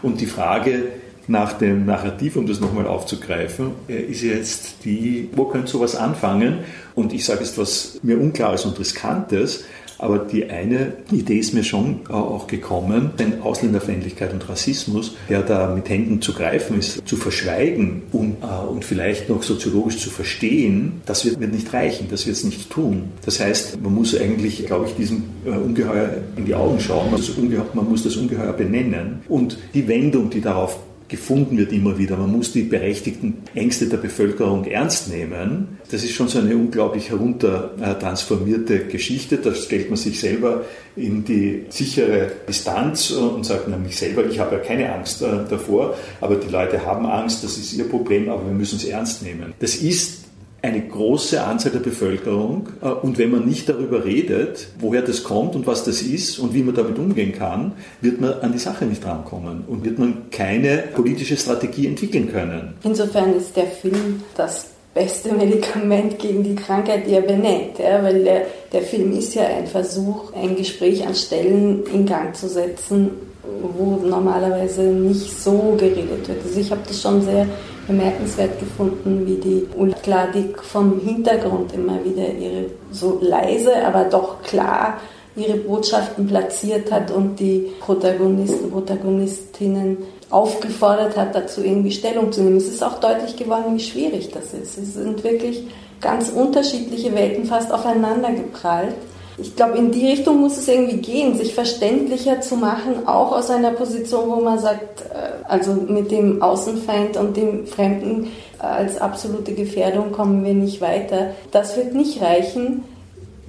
und die Frage, nach dem Narrativ, um das nochmal aufzugreifen, äh, ist jetzt die, wo könnte sowas anfangen? Und ich sage jetzt was mir Unklares und Riskantes, aber die eine Idee ist mir schon äh, auch gekommen, denn Ausländerfeindlichkeit und Rassismus, der da mit Händen zu greifen ist, zu verschweigen und, äh, und vielleicht noch soziologisch zu verstehen, das wird, wird nicht reichen, das wird es nicht tun. Das heißt, man muss eigentlich, glaube ich, diesem äh, Ungeheuer in die Augen schauen, man muss das Ungeheuer benennen und die Wendung, die darauf gefunden wird immer wieder. Man muss die berechtigten Ängste der Bevölkerung ernst nehmen. Das ist schon so eine unglaublich heruntertransformierte Geschichte. Da stellt man sich selber in die sichere Distanz und sagt nämlich selber, ich habe ja keine Angst äh, davor, aber die Leute haben Angst, das ist ihr Problem, aber wir müssen es ernst nehmen. Das ist eine große Anzahl der Bevölkerung. Äh, und wenn man nicht darüber redet, woher das kommt und was das ist und wie man damit umgehen kann, wird man an die Sache nicht rankommen und wird man keine politische Strategie entwickeln können. Insofern ist der Film das beste Medikament gegen die Krankheit, die er benennt. Ja, weil der, der Film ist ja ein Versuch, ein Gespräch an Stellen in Gang zu setzen, wo normalerweise nicht so geredet wird. Also ich habe das schon sehr bemerkenswert gefunden, wie die Ulkladik vom Hintergrund immer wieder ihre so leise, aber doch klar ihre Botschaften platziert hat und die Protagonisten, Protagonistinnen aufgefordert hat, dazu irgendwie Stellung zu nehmen. Es ist auch deutlich geworden, wie schwierig das ist. Es sind wirklich ganz unterschiedliche Welten fast aufeinander geprallt ich glaube, in die Richtung muss es irgendwie gehen, sich verständlicher zu machen, auch aus einer Position, wo man sagt, äh, also mit dem Außenfeind und dem Fremden äh, als absolute Gefährdung kommen wir nicht weiter. Das wird nicht reichen,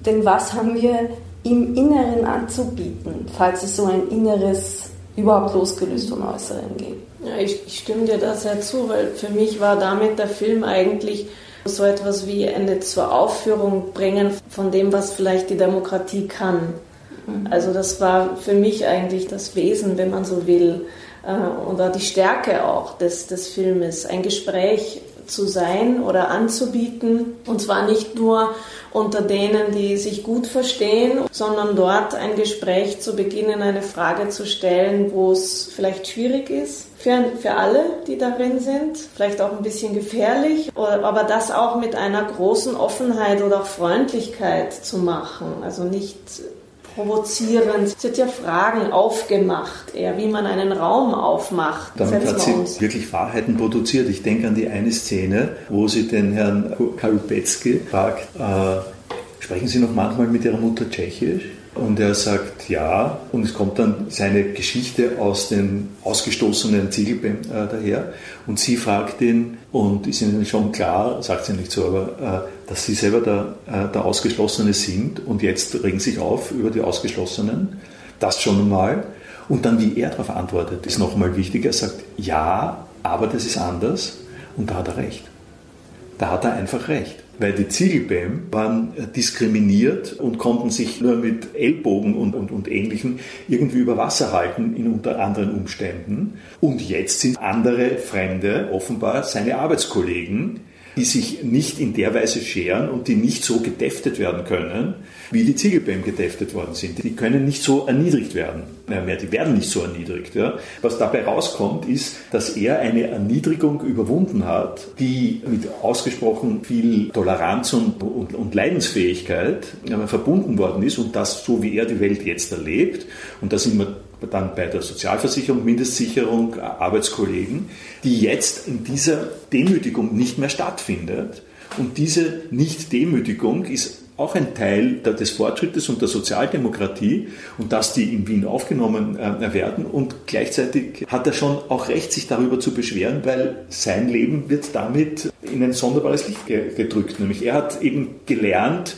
denn was haben wir im Inneren anzubieten, falls es so ein Inneres überhaupt losgelöst vom Äußeren gibt? Ja, ich, ich stimme dir da sehr zu, weil für mich war damit der Film eigentlich so etwas wie eine zur Aufführung bringen von dem, was vielleicht die Demokratie kann. Mhm. Also das war für mich eigentlich das Wesen, wenn man so will, äh, und die Stärke auch des, des Filmes, ein Gespräch zu sein oder anzubieten. Und zwar nicht nur unter denen, die sich gut verstehen, sondern dort ein Gespräch zu beginnen, eine Frage zu stellen, wo es vielleicht schwierig ist für, für alle, die darin sind, vielleicht auch ein bisschen gefährlich, aber das auch mit einer großen Offenheit oder auch Freundlichkeit zu machen. Also nicht provozierend. Es wird ja Fragen aufgemacht, eher wie man einen Raum aufmacht. Damit hat sie uns. wirklich Wahrheiten produziert. Ich denke an die eine Szene, wo sie den Herrn Kalupetzky fragt, äh, sprechen Sie noch manchmal mit Ihrer Mutter Tschechisch? Und er sagt ja, und es kommt dann seine Geschichte aus dem ausgestoßenen Ziegelbein äh, daher. Und sie fragt ihn, und ist ihnen schon klar, sagt sie nicht so, aber äh, dass sie selber der, äh, der Ausgeschlossene sind und jetzt regen sich auf über die Ausgeschlossenen. Das schon mal. Und dann, wie er darauf antwortet, ist nochmal wichtig. Er sagt ja, aber das ist anders. Und da hat er recht. Da hat er einfach recht weil die Ziegelbäm waren diskriminiert und konnten sich nur mit Ellbogen und, und, und Ähnlichem irgendwie über Wasser halten in unter anderen Umständen. Und jetzt sind andere Fremde offenbar seine Arbeitskollegen, die sich nicht in der Weise scheren und die nicht so gedäftet werden können, wie die Ziegelbäm gedäftet worden sind. Die können nicht so erniedrigt werden. Mehr, die werden nicht so erniedrigt. Ja. Was dabei rauskommt, ist, dass er eine Erniedrigung überwunden hat, die mit ausgesprochen viel Toleranz und, und, und Leidensfähigkeit verbunden worden ist und das so, wie er die Welt jetzt erlebt. Und da sind wir dann bei der Sozialversicherung, Mindestsicherung, Arbeitskollegen, die jetzt in dieser Demütigung nicht mehr stattfindet. Und diese Nicht-Demütigung ist auch ein Teil des Fortschrittes und der Sozialdemokratie und dass die in Wien aufgenommen äh, werden. Und gleichzeitig hat er schon auch Recht, sich darüber zu beschweren, weil sein Leben wird damit in ein sonderbares Licht gedrückt. Nämlich er hat eben gelernt,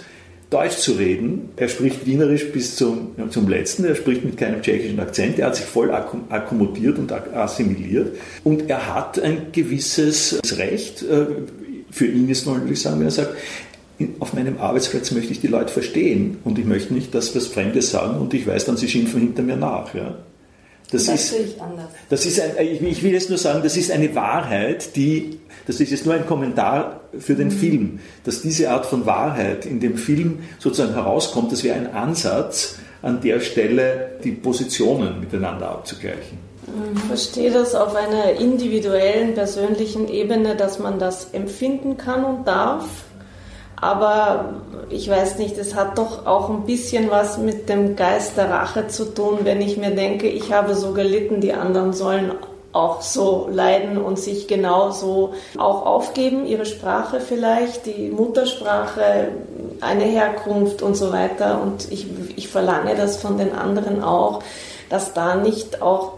Deutsch zu reden. Er spricht Wienerisch bis zum, zum letzten, er spricht mit keinem tschechischen Akzent, er hat sich voll akkommodiert und assimiliert und er hat ein gewisses Recht, äh, für ihn ist natürlich sagen, wenn er sagt, auf meinem Arbeitsplatz möchte ich die Leute verstehen und ich möchte nicht, dass was Fremdes sagen und ich weiß dann, sie schimpfen hinter mir nach. Ja. Das, das ist, ich anders. Das ist ein, ich will jetzt nur sagen, das ist eine Wahrheit, die, das ist jetzt nur ein Kommentar für den mhm. Film, dass diese Art von Wahrheit in dem Film sozusagen herauskommt, das wäre ein Ansatz, an der Stelle die Positionen miteinander abzugleichen. Ich verstehe das auf einer individuellen, persönlichen Ebene, dass man das empfinden kann und darf. Aber ich weiß nicht, es hat doch auch ein bisschen was mit dem Geist der Rache zu tun, wenn ich mir denke, ich habe so gelitten, die anderen sollen auch so leiden und sich genauso auch aufgeben, ihre Sprache vielleicht, die Muttersprache, eine Herkunft und so weiter. Und ich, ich verlange das von den anderen auch, dass da nicht auch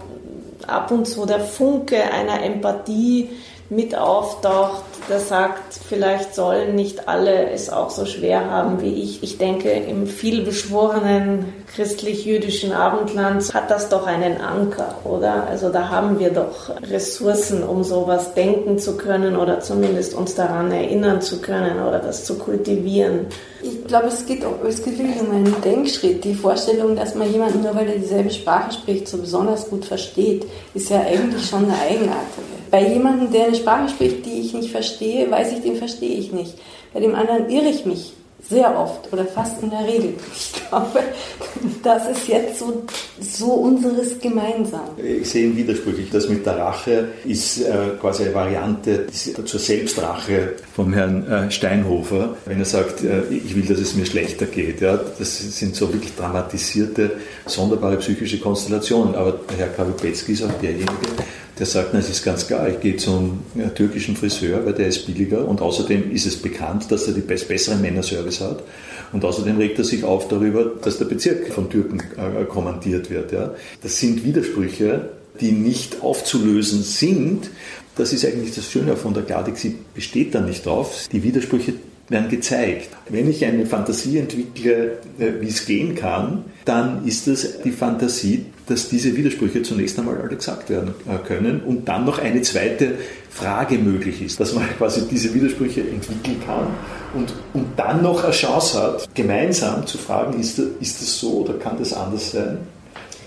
ab und zu der Funke einer Empathie mit auftaucht, der sagt, vielleicht sollen nicht alle es auch so schwer haben wie ich. Ich denke, im vielbeschworenen christlich-jüdischen Abendland hat das doch einen Anker, oder? Also da haben wir doch Ressourcen, um sowas denken zu können oder zumindest uns daran erinnern zu können oder das zu kultivieren. Ich glaube, es geht, es geht wirklich um einen Denkschritt. Die Vorstellung, dass man jemanden, nur weil er dieselbe Sprache spricht, so besonders gut versteht, ist ja eigentlich schon eine eigenartige. Bei jemandem, der eine Sprache spricht, die ich nicht verstehe, weiß ich, den verstehe ich nicht. Bei dem anderen irre ich mich sehr oft oder fast in der Regel. Ich glaube, das ist jetzt so, so unseres gemeinsam. Ich sehe ihn widersprüchlich. Das mit der Rache ist äh, quasi eine Variante zur Selbstrache vom Herrn äh, Steinhofer, wenn er sagt, äh, ich will, dass es mir schlechter geht. Das sind so wirklich dramatisierte, sonderbare psychische Konstellationen. Aber Herr Kalupetzky ist auch derjenige, der sagt, na, es ist ganz klar, ich gehe zum ja, türkischen Friseur, weil der ist billiger und außerdem ist es bekannt, dass er die besseren Männerservice hat und außerdem regt er sich auf darüber, dass der Bezirk von Türken äh, kommandiert wird. Ja. Das sind Widersprüche, die nicht aufzulösen sind. Das ist eigentlich das Schöne von der Gardik, sie besteht da nicht drauf. Die Widersprüche werden gezeigt. Wenn ich eine Fantasie entwickle, äh, wie es gehen kann, dann ist es die Fantasie, dass diese Widersprüche zunächst einmal alle gesagt werden äh, können und dann noch eine zweite Frage möglich ist, dass man quasi diese Widersprüche entwickeln kann und, und dann noch eine Chance hat, gemeinsam zu fragen, ist ist das so oder kann das anders sein?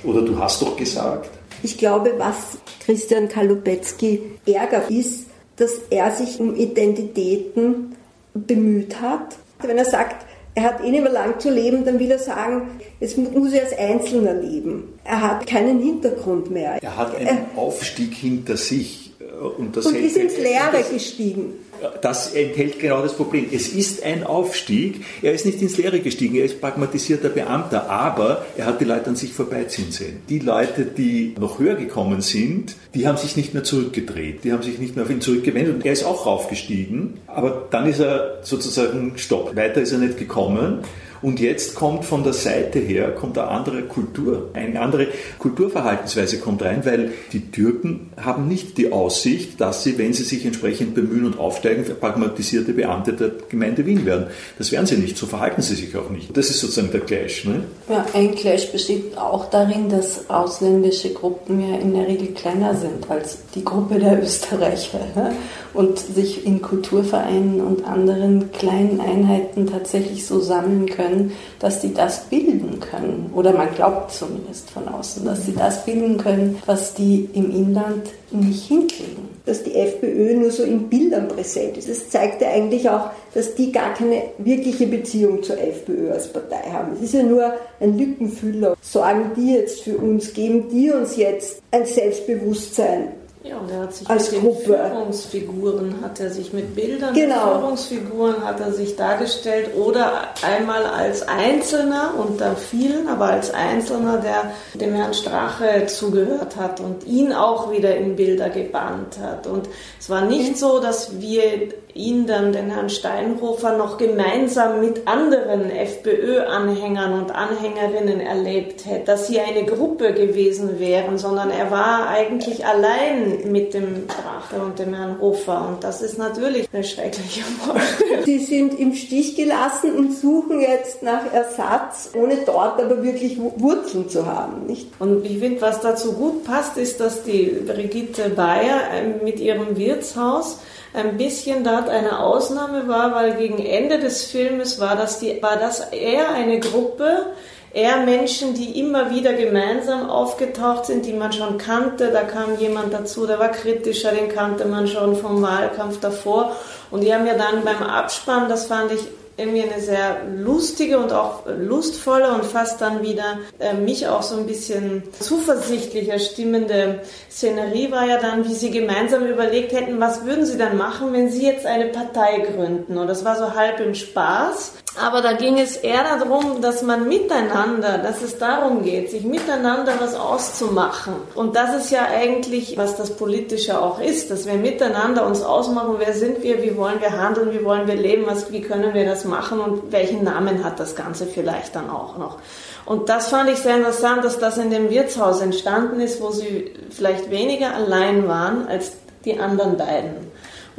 Oder du hast doch gesagt. Ich glaube, was Christian Kalupetzky ärgert, ist, dass er sich um Identitäten bemüht hat. Wenn er sagt, er hat eh nicht mehr lang zu leben, dann will er sagen, jetzt muss er als Einzelner leben. Er hat keinen Hintergrund mehr. Er hat einen er, Aufstieg hinter sich. Und, das und ist ins Leere gestiegen das enthält genau das Problem. Es ist ein Aufstieg. Er ist nicht ins Leere gestiegen. Er ist pragmatisierter Beamter, aber er hat die Leute an sich vorbeiziehen sehen. Die Leute, die noch höher gekommen sind, die haben sich nicht mehr zurückgedreht. Die haben sich nicht mehr auf ihn zurückgewendet. Und er ist auch raufgestiegen, aber dann ist er sozusagen stopp. Weiter ist er nicht gekommen. Und jetzt kommt von der Seite her kommt eine andere Kultur, eine andere Kulturverhaltensweise kommt rein, weil die Türken haben nicht die Aussicht, dass sie, wenn sie sich entsprechend bemühen und aufsteigen, pragmatisierte Beamte der Gemeinde Wien werden. Das werden sie nicht, so verhalten sie sich auch nicht. Das ist sozusagen der Clash. Ne? Ja, ein Clash besteht auch darin, dass ausländische Gruppen ja in der Regel kleiner sind als die Gruppe der Österreicher ne? und sich in Kulturvereinen und anderen kleinen Einheiten tatsächlich so sammeln können können, dass sie das bilden können. Oder man glaubt zumindest von außen, dass sie das bilden können, was die im Inland nicht hinkriegen. Dass die FPÖ nur so in Bildern präsent ist. Das zeigt ja eigentlich auch, dass die gar keine wirkliche Beziehung zur FPÖ als Partei haben. Es ist ja nur ein Lückenfüller. Sorgen die jetzt für uns, geben die uns jetzt ein Selbstbewusstsein ja, und er hat sich als mit Gruppe. Führungsfiguren, hat er sich mit Bildern genau. Führungsfiguren hat er sich dargestellt oder einmal als Einzelner unter vielen, aber als Einzelner, der dem Herrn Strache zugehört hat und ihn auch wieder in Bilder gebannt hat. Und es war nicht so, dass wir ihn dann, den Herrn Steinhofer, noch gemeinsam mit anderen FPÖ-Anhängern und Anhängerinnen erlebt hätte, dass sie eine Gruppe gewesen wären, sondern er war eigentlich allein mit dem Strache und dem Herrn Hofer. Und das ist natürlich eine schreckliche Vorstellung. Sie sind im Stich gelassen und suchen jetzt nach Ersatz, ohne dort aber wirklich Wurzeln zu haben. Nicht? Und ich finde, was dazu gut passt, ist, dass die Brigitte Bayer ähm, mit ihrem Wirtshaus ein bisschen dort eine Ausnahme war, weil gegen Ende des Filmes war das, die, war das eher eine Gruppe, eher Menschen, die immer wieder gemeinsam aufgetaucht sind, die man schon kannte. Da kam jemand dazu, der war kritischer, den kannte man schon vom Wahlkampf davor. Und die haben ja dann beim Abspann, das fand ich irgendwie eine sehr lustige und auch lustvolle und fast dann wieder äh, mich auch so ein bisschen zuversichtlicher stimmende Szenerie war ja dann, wie sie gemeinsam überlegt hätten, was würden sie dann machen, wenn sie jetzt eine Partei gründen. Und das war so halb im Spaß. Aber da ging es eher darum, dass man miteinander, dass es darum geht, sich miteinander was auszumachen. Und das ist ja eigentlich, was das Politische auch ist, dass wir miteinander uns ausmachen, wer sind wir, wie wollen wir handeln, wie wollen wir leben, was, wie können wir das machen und welchen Namen hat das Ganze vielleicht dann auch noch. Und das fand ich sehr interessant, dass das in dem Wirtshaus entstanden ist, wo sie vielleicht weniger allein waren als die anderen beiden.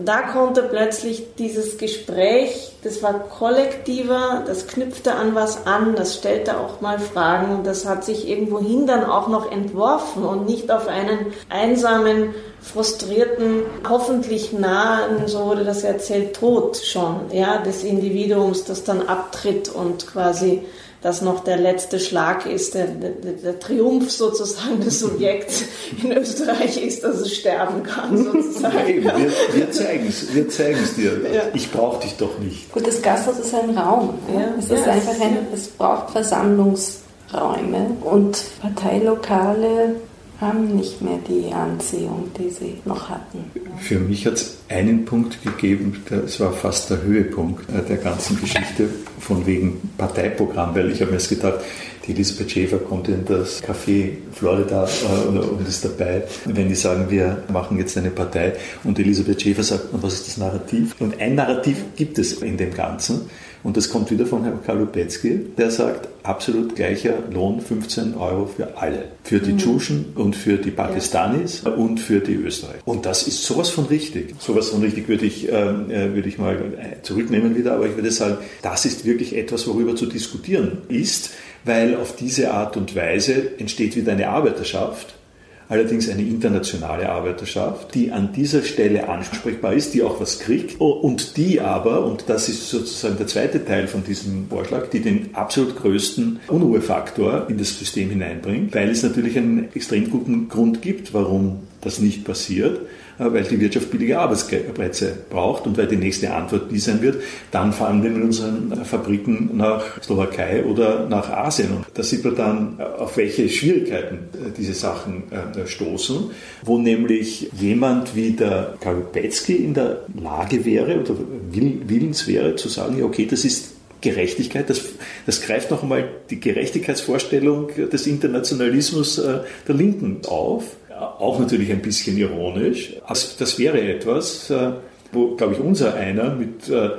Da konnte plötzlich dieses Gespräch, das war kollektiver, das knüpfte an was an, das stellte auch mal Fragen das hat sich irgendwohin dann auch noch entworfen und nicht auf einen einsamen, frustrierten, hoffentlich nahen, so wurde das erzählt, Tod schon, ja, des Individuums, das dann abtritt und quasi das noch der letzte Schlag ist, der, der, der, Triumph sozusagen des Subjekts in Österreich ist, dass es sterben kann. Sozusagen. Eben, wir, wir zeigen es wir zeigen's dir. Ja. Ich brauche dich doch nicht. Gut, das Gasthaus ist ein Raum. Ja. Es, ist einfach ein, es braucht Versammlungsräume und Parteilokale haben nicht mehr die Anziehung, die sie noch hatten. Für mich hat es einen Punkt gegeben, das war fast der Höhepunkt äh, der ganzen Geschichte, von wegen Parteiprogramm, weil ich habe mir jetzt gedacht, die Elisabeth Schäfer kommt in das Café Florida äh, und ist dabei, wenn die sagen, wir machen jetzt eine Partei und Elisabeth Schäfer sagt, was ist das Narrativ? Und ein Narrativ gibt es in dem Ganzen und das kommt wieder von Herrn Kalupetzky, der sagt, absolut gleicher Lohn, 15 Euro für alle. Für die mhm. Tschuschen und für die Pakistanis ja. und für die Österreicher. Und das ist sowas von richtig. Sowas von richtig würde ich, ähm, äh, würde ich mal äh, zurücknehmen wieder, aber ich würde sagen, das ist wirklich etwas, worüber zu diskutieren ist, weil auf diese Art und Weise entsteht wieder eine Arbeiterschaft allerdings eine internationale Arbeiterschaft, die an dieser Stelle ansprechbar ist, die auch was kriegt und die aber, und das ist sozusagen der zweite Teil von diesem Vorschlag, die den absolut größten Unruhefaktor in das System hineinbringt, weil es natürlich einen extrem guten Grund gibt, warum das nicht passiert. Äh, weil die Wirtschaft billige Arbeitsplätze braucht und weil die nächste Antwort die sein wird, dann fahren wir mit unseren Fabriken nach Slowakei oder nach Asien. Und da sieht man dann, äh, auf welche Schwierigkeiten äh, diese Sachen stoßen, wo nämlich jemand wie der Kalupetzky in der Lage wäre oder willens wäre zu sagen, ja, okay, das ist Gerechtigkeit, das, das greift noch einmal die Gerechtigkeitsvorstellung des Internationalismus der Linken auf auch natürlich ein bisschen ironisch. Das, das wäre etwas, äh, wo, glaube ich, unser einer mit äh,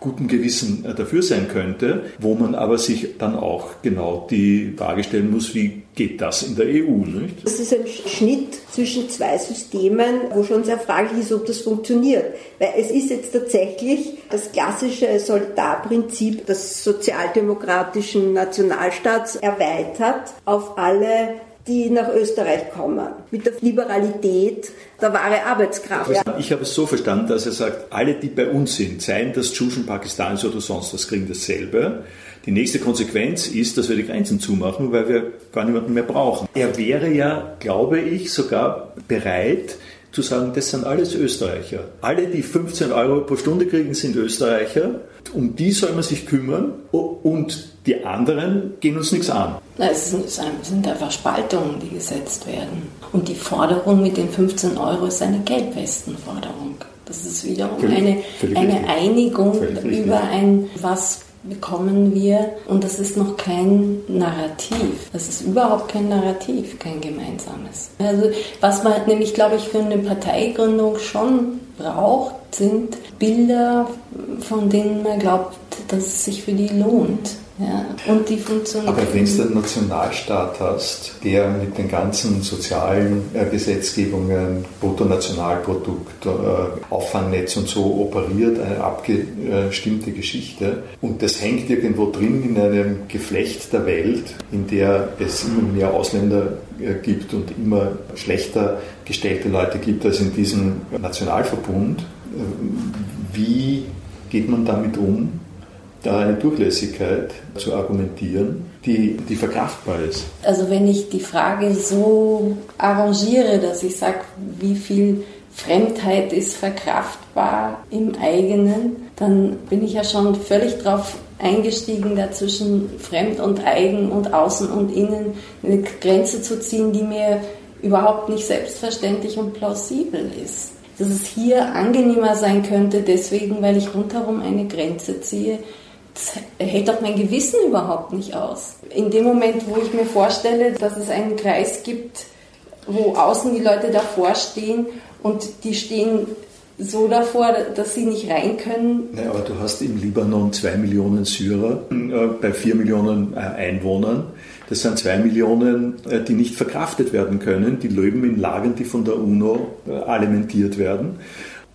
gutem Gewissen äh, dafür sein könnte, wo man aber sich dann auch genau die Frage stellen muss, wie geht das in der EU? Nicht? Das ist ein Schnitt zwischen zwei Systemen, wo schon sehr fraglich ist, ob das funktioniert. Weil es ist jetzt tatsächlich das klassische Solidarprinzip des sozialdemokratischen Nationalstaats erweitert auf alle die nach Österreich kommen. Mit der Liberalität der wahre Arbeitskraft. Ich habe es so verstanden, dass er sagt, alle, die bei uns sind, seien das Tschuschen, Pakistanis oder sonst was, kriegen dasselbe. Die nächste Konsequenz ist, dass wir die Grenzen zumachen, weil wir gar niemanden mehr brauchen. Er wäre ja, glaube ich, sogar bereit, zu sagen, das sind alles Österreicher. Alle, die 15 Euro pro Stunde kriegen, sind Österreicher. Um die soll man sich kümmern und die anderen gehen uns nichts an. Es sind einfach Spaltungen, die gesetzt werden. Und die Forderung mit den 15 Euro ist eine Gelbwestenforderung. Das ist wiederum völlig, eine, völlig eine Einigung über ein, was bekommen wir und das ist noch kein Narrativ. Das ist überhaupt kein Narrativ, kein gemeinsames. Also was man nämlich, glaube ich, für eine Parteigründung schon braucht, sind Bilder, von denen man glaubt, dass es sich für die lohnt. Ja, und die funktionieren. Aber wenn du einen Nationalstaat hast, der mit den ganzen sozialen äh, Gesetzgebungen, Bruttonationalprodukt, äh, Auffangnetz und so operiert, eine abgestimmte Geschichte, und das hängt irgendwo drin in einem Geflecht der Welt, in der es immer mehr Ausländer äh, gibt und immer schlechter gestellte Leute gibt als in diesem Nationalverbund, äh, wie geht man damit um? Da eine Durchlässigkeit zu argumentieren, die, die verkraftbar ist. Also wenn ich die Frage so arrangiere, dass ich sage, wie viel Fremdheit ist verkraftbar im eigenen, dann bin ich ja schon völlig drauf eingestiegen, dazwischen fremd und eigen und außen und innen eine Grenze zu ziehen, die mir überhaupt nicht selbstverständlich und plausibel ist. Dass es hier angenehmer sein könnte, deswegen, weil ich rundherum eine Grenze ziehe, hält doch mein Gewissen überhaupt nicht aus. In dem Moment, wo ich mir vorstelle, dass es einen Kreis gibt, wo außen die Leute davor stehen und die stehen so davor, dass sie nicht rein können. Ja, aber du hast im Libanon zwei Millionen Syrer äh, bei vier Millionen äh, Einwohnern. Das sind zwei Millionen, äh, die nicht verkraftet werden können. Die leben in Lagern, die von der UNO äh, alimentiert werden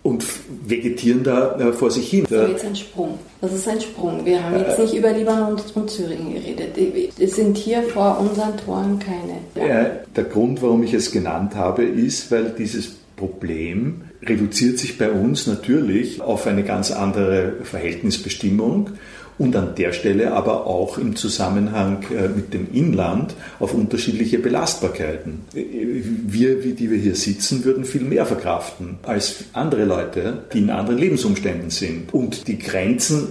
und vegetieren da äh, vor sich hin. Das ist jetzt ein Sprung. Das ist ein Sprung. Wir haben jetzt nicht über Libanon und Syrien geredet. Es sind hier vor unseren Toren keine. Ja. Der Grund, warum ich es genannt habe, ist, weil dieses Problem reduziert sich bei uns natürlich auf eine ganz andere Verhältnisbestimmung und an der Stelle aber auch im Zusammenhang äh, mit dem Inland auf unterschiedliche Belastbarkeiten. Wir, die wir hier sitzen, würden viel mehr verkraften als andere Leute, die in anderen Lebensumständen sind. Und die Grenzen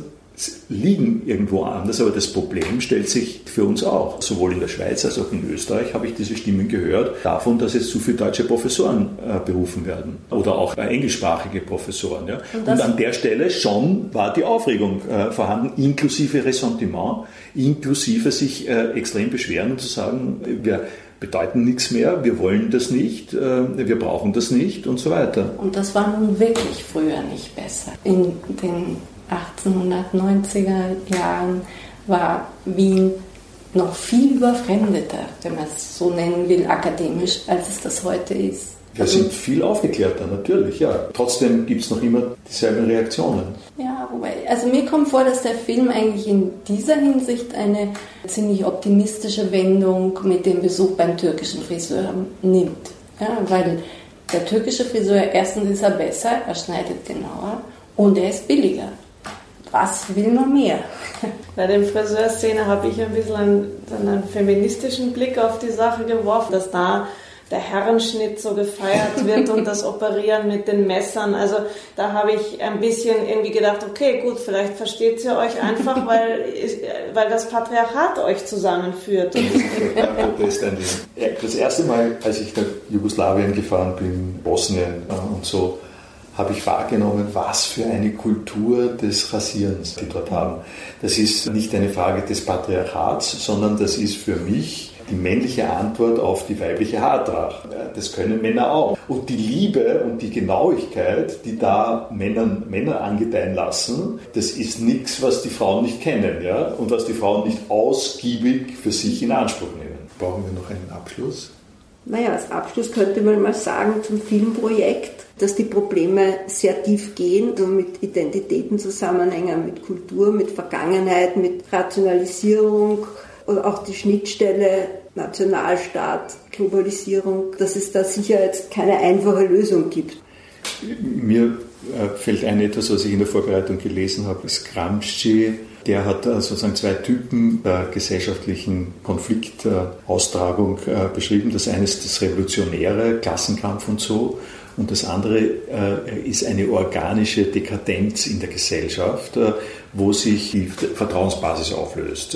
liegen irgendwo anders, aber das Problem stellt sich für uns auch. Sowohl in der Schweiz als auch in Österreich habe ich diese Stimmen gehört, davon, dass jetzt zu viele deutsche Professoren äh, berufen werden oder auch äh, englischsprachige Professoren. Ja. Und, Und, an der Stelle schon war die Aufregung äh, vorhanden, inklusive Ressentiment, inklusive sich äh, extrem beschweren und zu sagen, wir bedeuten nichts mehr, wir wollen das nicht, äh, wir brauchen das nicht und so weiter. Und das war nun wirklich früher nicht besser. In den 1890er Jahren war Wien noch viel überfremdeter, wenn man es so nennen will, akademisch, als es das heute ist. Wir sind viel aufgeklärter, natürlich, ja. Trotzdem gibt es noch immer dieselben Reaktionen. Ja, wobei, also mir kommt vor, dass der Film eigentlich in dieser Hinsicht eine ziemlich optimistische Wendung mit dem Besuch beim türkischen Friseur nimmt. Ja, weil der türkische Friseur, erstens ist er besser, er schneidet genauer und er ist billiger was will man mehr? Bei der Friseurszene habe ich ein bisschen einen, einen, feministischen Blick auf die Sache geworfen, dass da der Herrenschnitt so gefeiert wird und das Operieren mit den Messern. Also da habe ich ein bisschen irgendwie gedacht, okay, gut, vielleicht versteht ihr euch einfach, weil, weil das Patriarchat euch zusammenführt. das erste Mal, als ich nach Jugoslawien gefahren bin, Bosnien und so, habe ich wahrgenommen, was für eine Kultur des Rasierens die dort haben. Das ist nicht eine Frage des Patriarchats, sondern das ist für mich die männliche Antwort auf die weibliche Haartracht. Das können Männer auch. Und die Liebe und die Genauigkeit, die da Männern, Männer angedeihen lassen, das ist nichts, was die Frauen nicht kennen ja? und was die Frauen nicht ausgiebig für sich in Anspruch nehmen. Brauchen wir noch einen Abschluss? Naja, als Abschluss könnte man mal sagen zum Filmprojekt, dass die Probleme sehr tief gehen, so mit Identitäten zusammenhängen, mit Kultur, mit Vergangenheit, mit Rationalisierung oder auch die Schnittstelle Nationalstaat, Globalisierung, dass es da sicher jetzt keine einfache Lösung gibt. Mir äh, fällt ein etwas, was ich in der Vorbereitung gelesen habe, ist Gramsci, der hat sozusagen zwei Typen der gesellschaftlichen Konfliktaustragung äh, beschrieben. Das eine ist das Revolutionäre, Klassenkampf und so. Und das andere ist eine organische Dekadenz in der Gesellschaft, wo sich die Vertrauensbasis auflöst.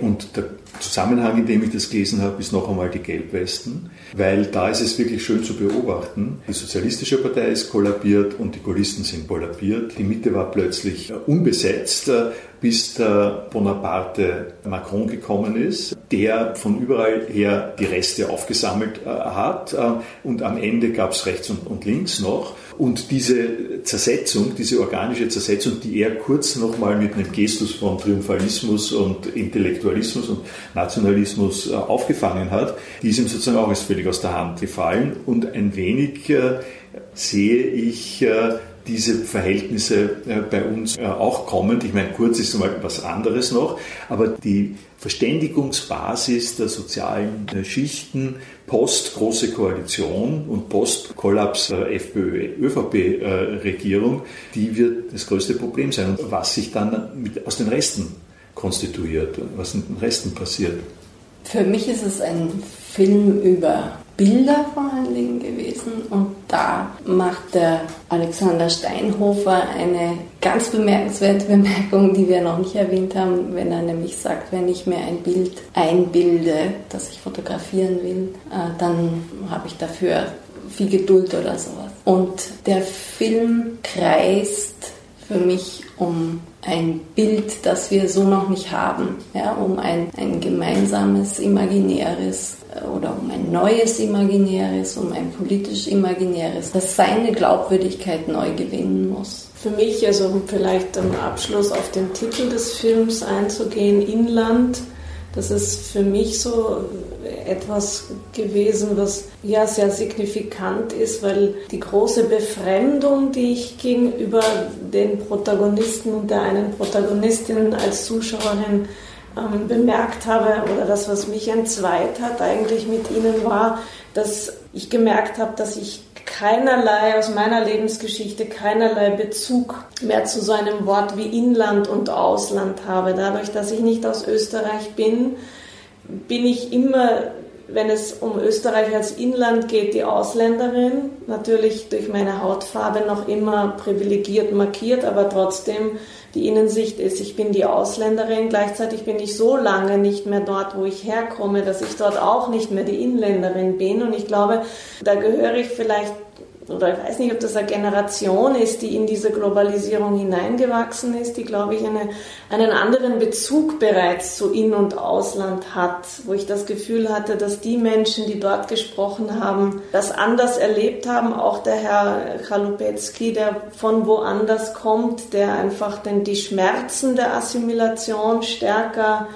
Und der Zusammenhang, in dem ich das gelesen habe, ist noch einmal die Gelbwesten, weil da ist es wirklich schön zu beobachten. Die Sozialistische Partei ist kollabiert und die Gaullisten sind kollabiert. Die Mitte war plötzlich unbesetzt bis der Bonaparte Macron gekommen ist, der von überall her die Reste aufgesammelt äh, hat äh, und am Ende gab es rechts und links noch. Und diese Zersetzung, diese organische Zersetzung, die er kurz nochmal mit einem Gestus von Triumphalismus und Intellektualismus und Nationalismus äh, aufgefangen hat, die ist ihm sozusagen auch erst völlig aus der Hand gefallen. Und ein wenig äh, sehe ich äh, diese Verhältnisse äh, bei uns äh, auch kommend. Ich meine, kurz ist mal was anderes noch, aber die Verständigungsbasis der sozialen äh, Schichten post große Koalition und post Kollaps FPÖ-ÖVP-Regierung, die wird das größte Problem sein. Und was sich dann mit, aus den Resten konstituiert, was in den Resten passiert. Für mich ist es ein Film über Bilder vor allen Dingen gewesen und da macht der Alexander Steinhofer eine ganz bemerkenswerte Bemerkung, die wir noch nicht erwähnt haben, wenn er nämlich sagt, wenn ich mir ein Bild einbilde, das ich fotografieren will, äh, dann habe ich dafür viel Geduld oder sowas. Und der Film kreist für mich um ein Bild, das wir so noch nicht haben, ja, um ein, ein gemeinsames, imaginäres oder um ein neues Imaginäres, um ein politisch Imaginäres, das seine Glaubwürdigkeit neu gewinnen muss. Für mich, also um vielleicht am Abschluss auf den Titel des Films einzugehen, Inland, das ist für mich so etwas gewesen, was ja sehr signifikant ist, weil die große Befremdung, die ich gegenüber den Protagonisten und der einen Protagonistin als Zuschauerin ähm, bemerkt habe oder das, was mich entzweit hat eigentlich mit ihnen war, dass ich gemerkt habe, dass ich keinerlei aus meiner Lebensgeschichte keinerlei Bezug mehr zu so einem Wort wie Inland und Ausland habe. Dadurch, dass ich nicht aus Österreich bin, bin ich immer, wenn es um Österreich als Inland geht, die Ausländerin. Natürlich durch meine Hautfarbe noch immer privilegiert markiert, aber trotzdem die Innensicht ist, ich bin die Ausländerin. Gleichzeitig bin ich so lange nicht mehr dort, wo ich herkomme, dass ich dort auch nicht mehr die Inländerin bin. Und ich glaube, da gehöre ich vielleicht oder ich weiß nicht, ob das eine Generation ist, die in diese Globalisierung hineingewachsen ist, die, glaube ich, eine, einen anderen Bezug bereits zu In- und Ausland hat, wo ich das Gefühl hatte, dass die Menschen, die dort gesprochen haben, das anders erlebt haben. Auch der Herr Chalupetzky, der von woanders kommt, der einfach denn die Schmerzen der Assimilation stärker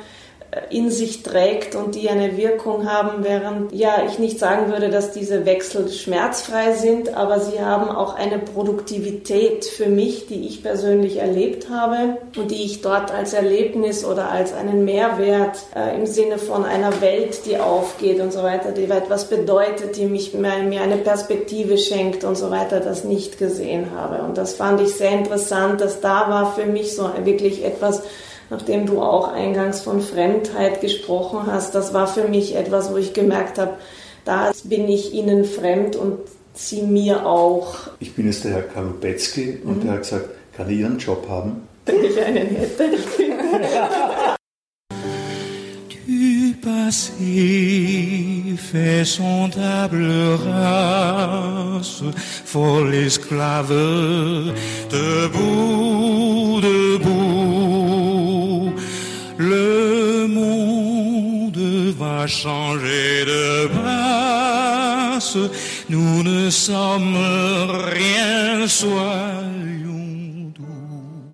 in sich trägt und die eine Wirkung haben, während ja ich nicht sagen würde, dass diese Wechsel schmerzfrei sind, aber sie haben auch eine Produktivität für mich, die ich persönlich erlebt habe und die ich dort als Erlebnis oder als einen Mehrwert äh, im Sinne von einer Welt, die aufgeht und so weiter, die etwas bedeutet, die mich mir eine Perspektive schenkt und so weiter, das nicht gesehen habe. Und das fand ich sehr interessant, dass da war für mich so wirklich etwas nachdem du auch eingangs von Fremdheit gesprochen hast, das war für mich etwas, wo ich gemerkt habe, da bin ich ihnen fremd und sie mir auch. Ich bin jetzt der Herr Kalubetzky und mhm. der hat gesagt, kann ich Ihren Job haben? Wenn ich einen hätte. du passé fait son table rase, folle esclave, debout, debout. Va changer de place. Nous ne sommes rien, soit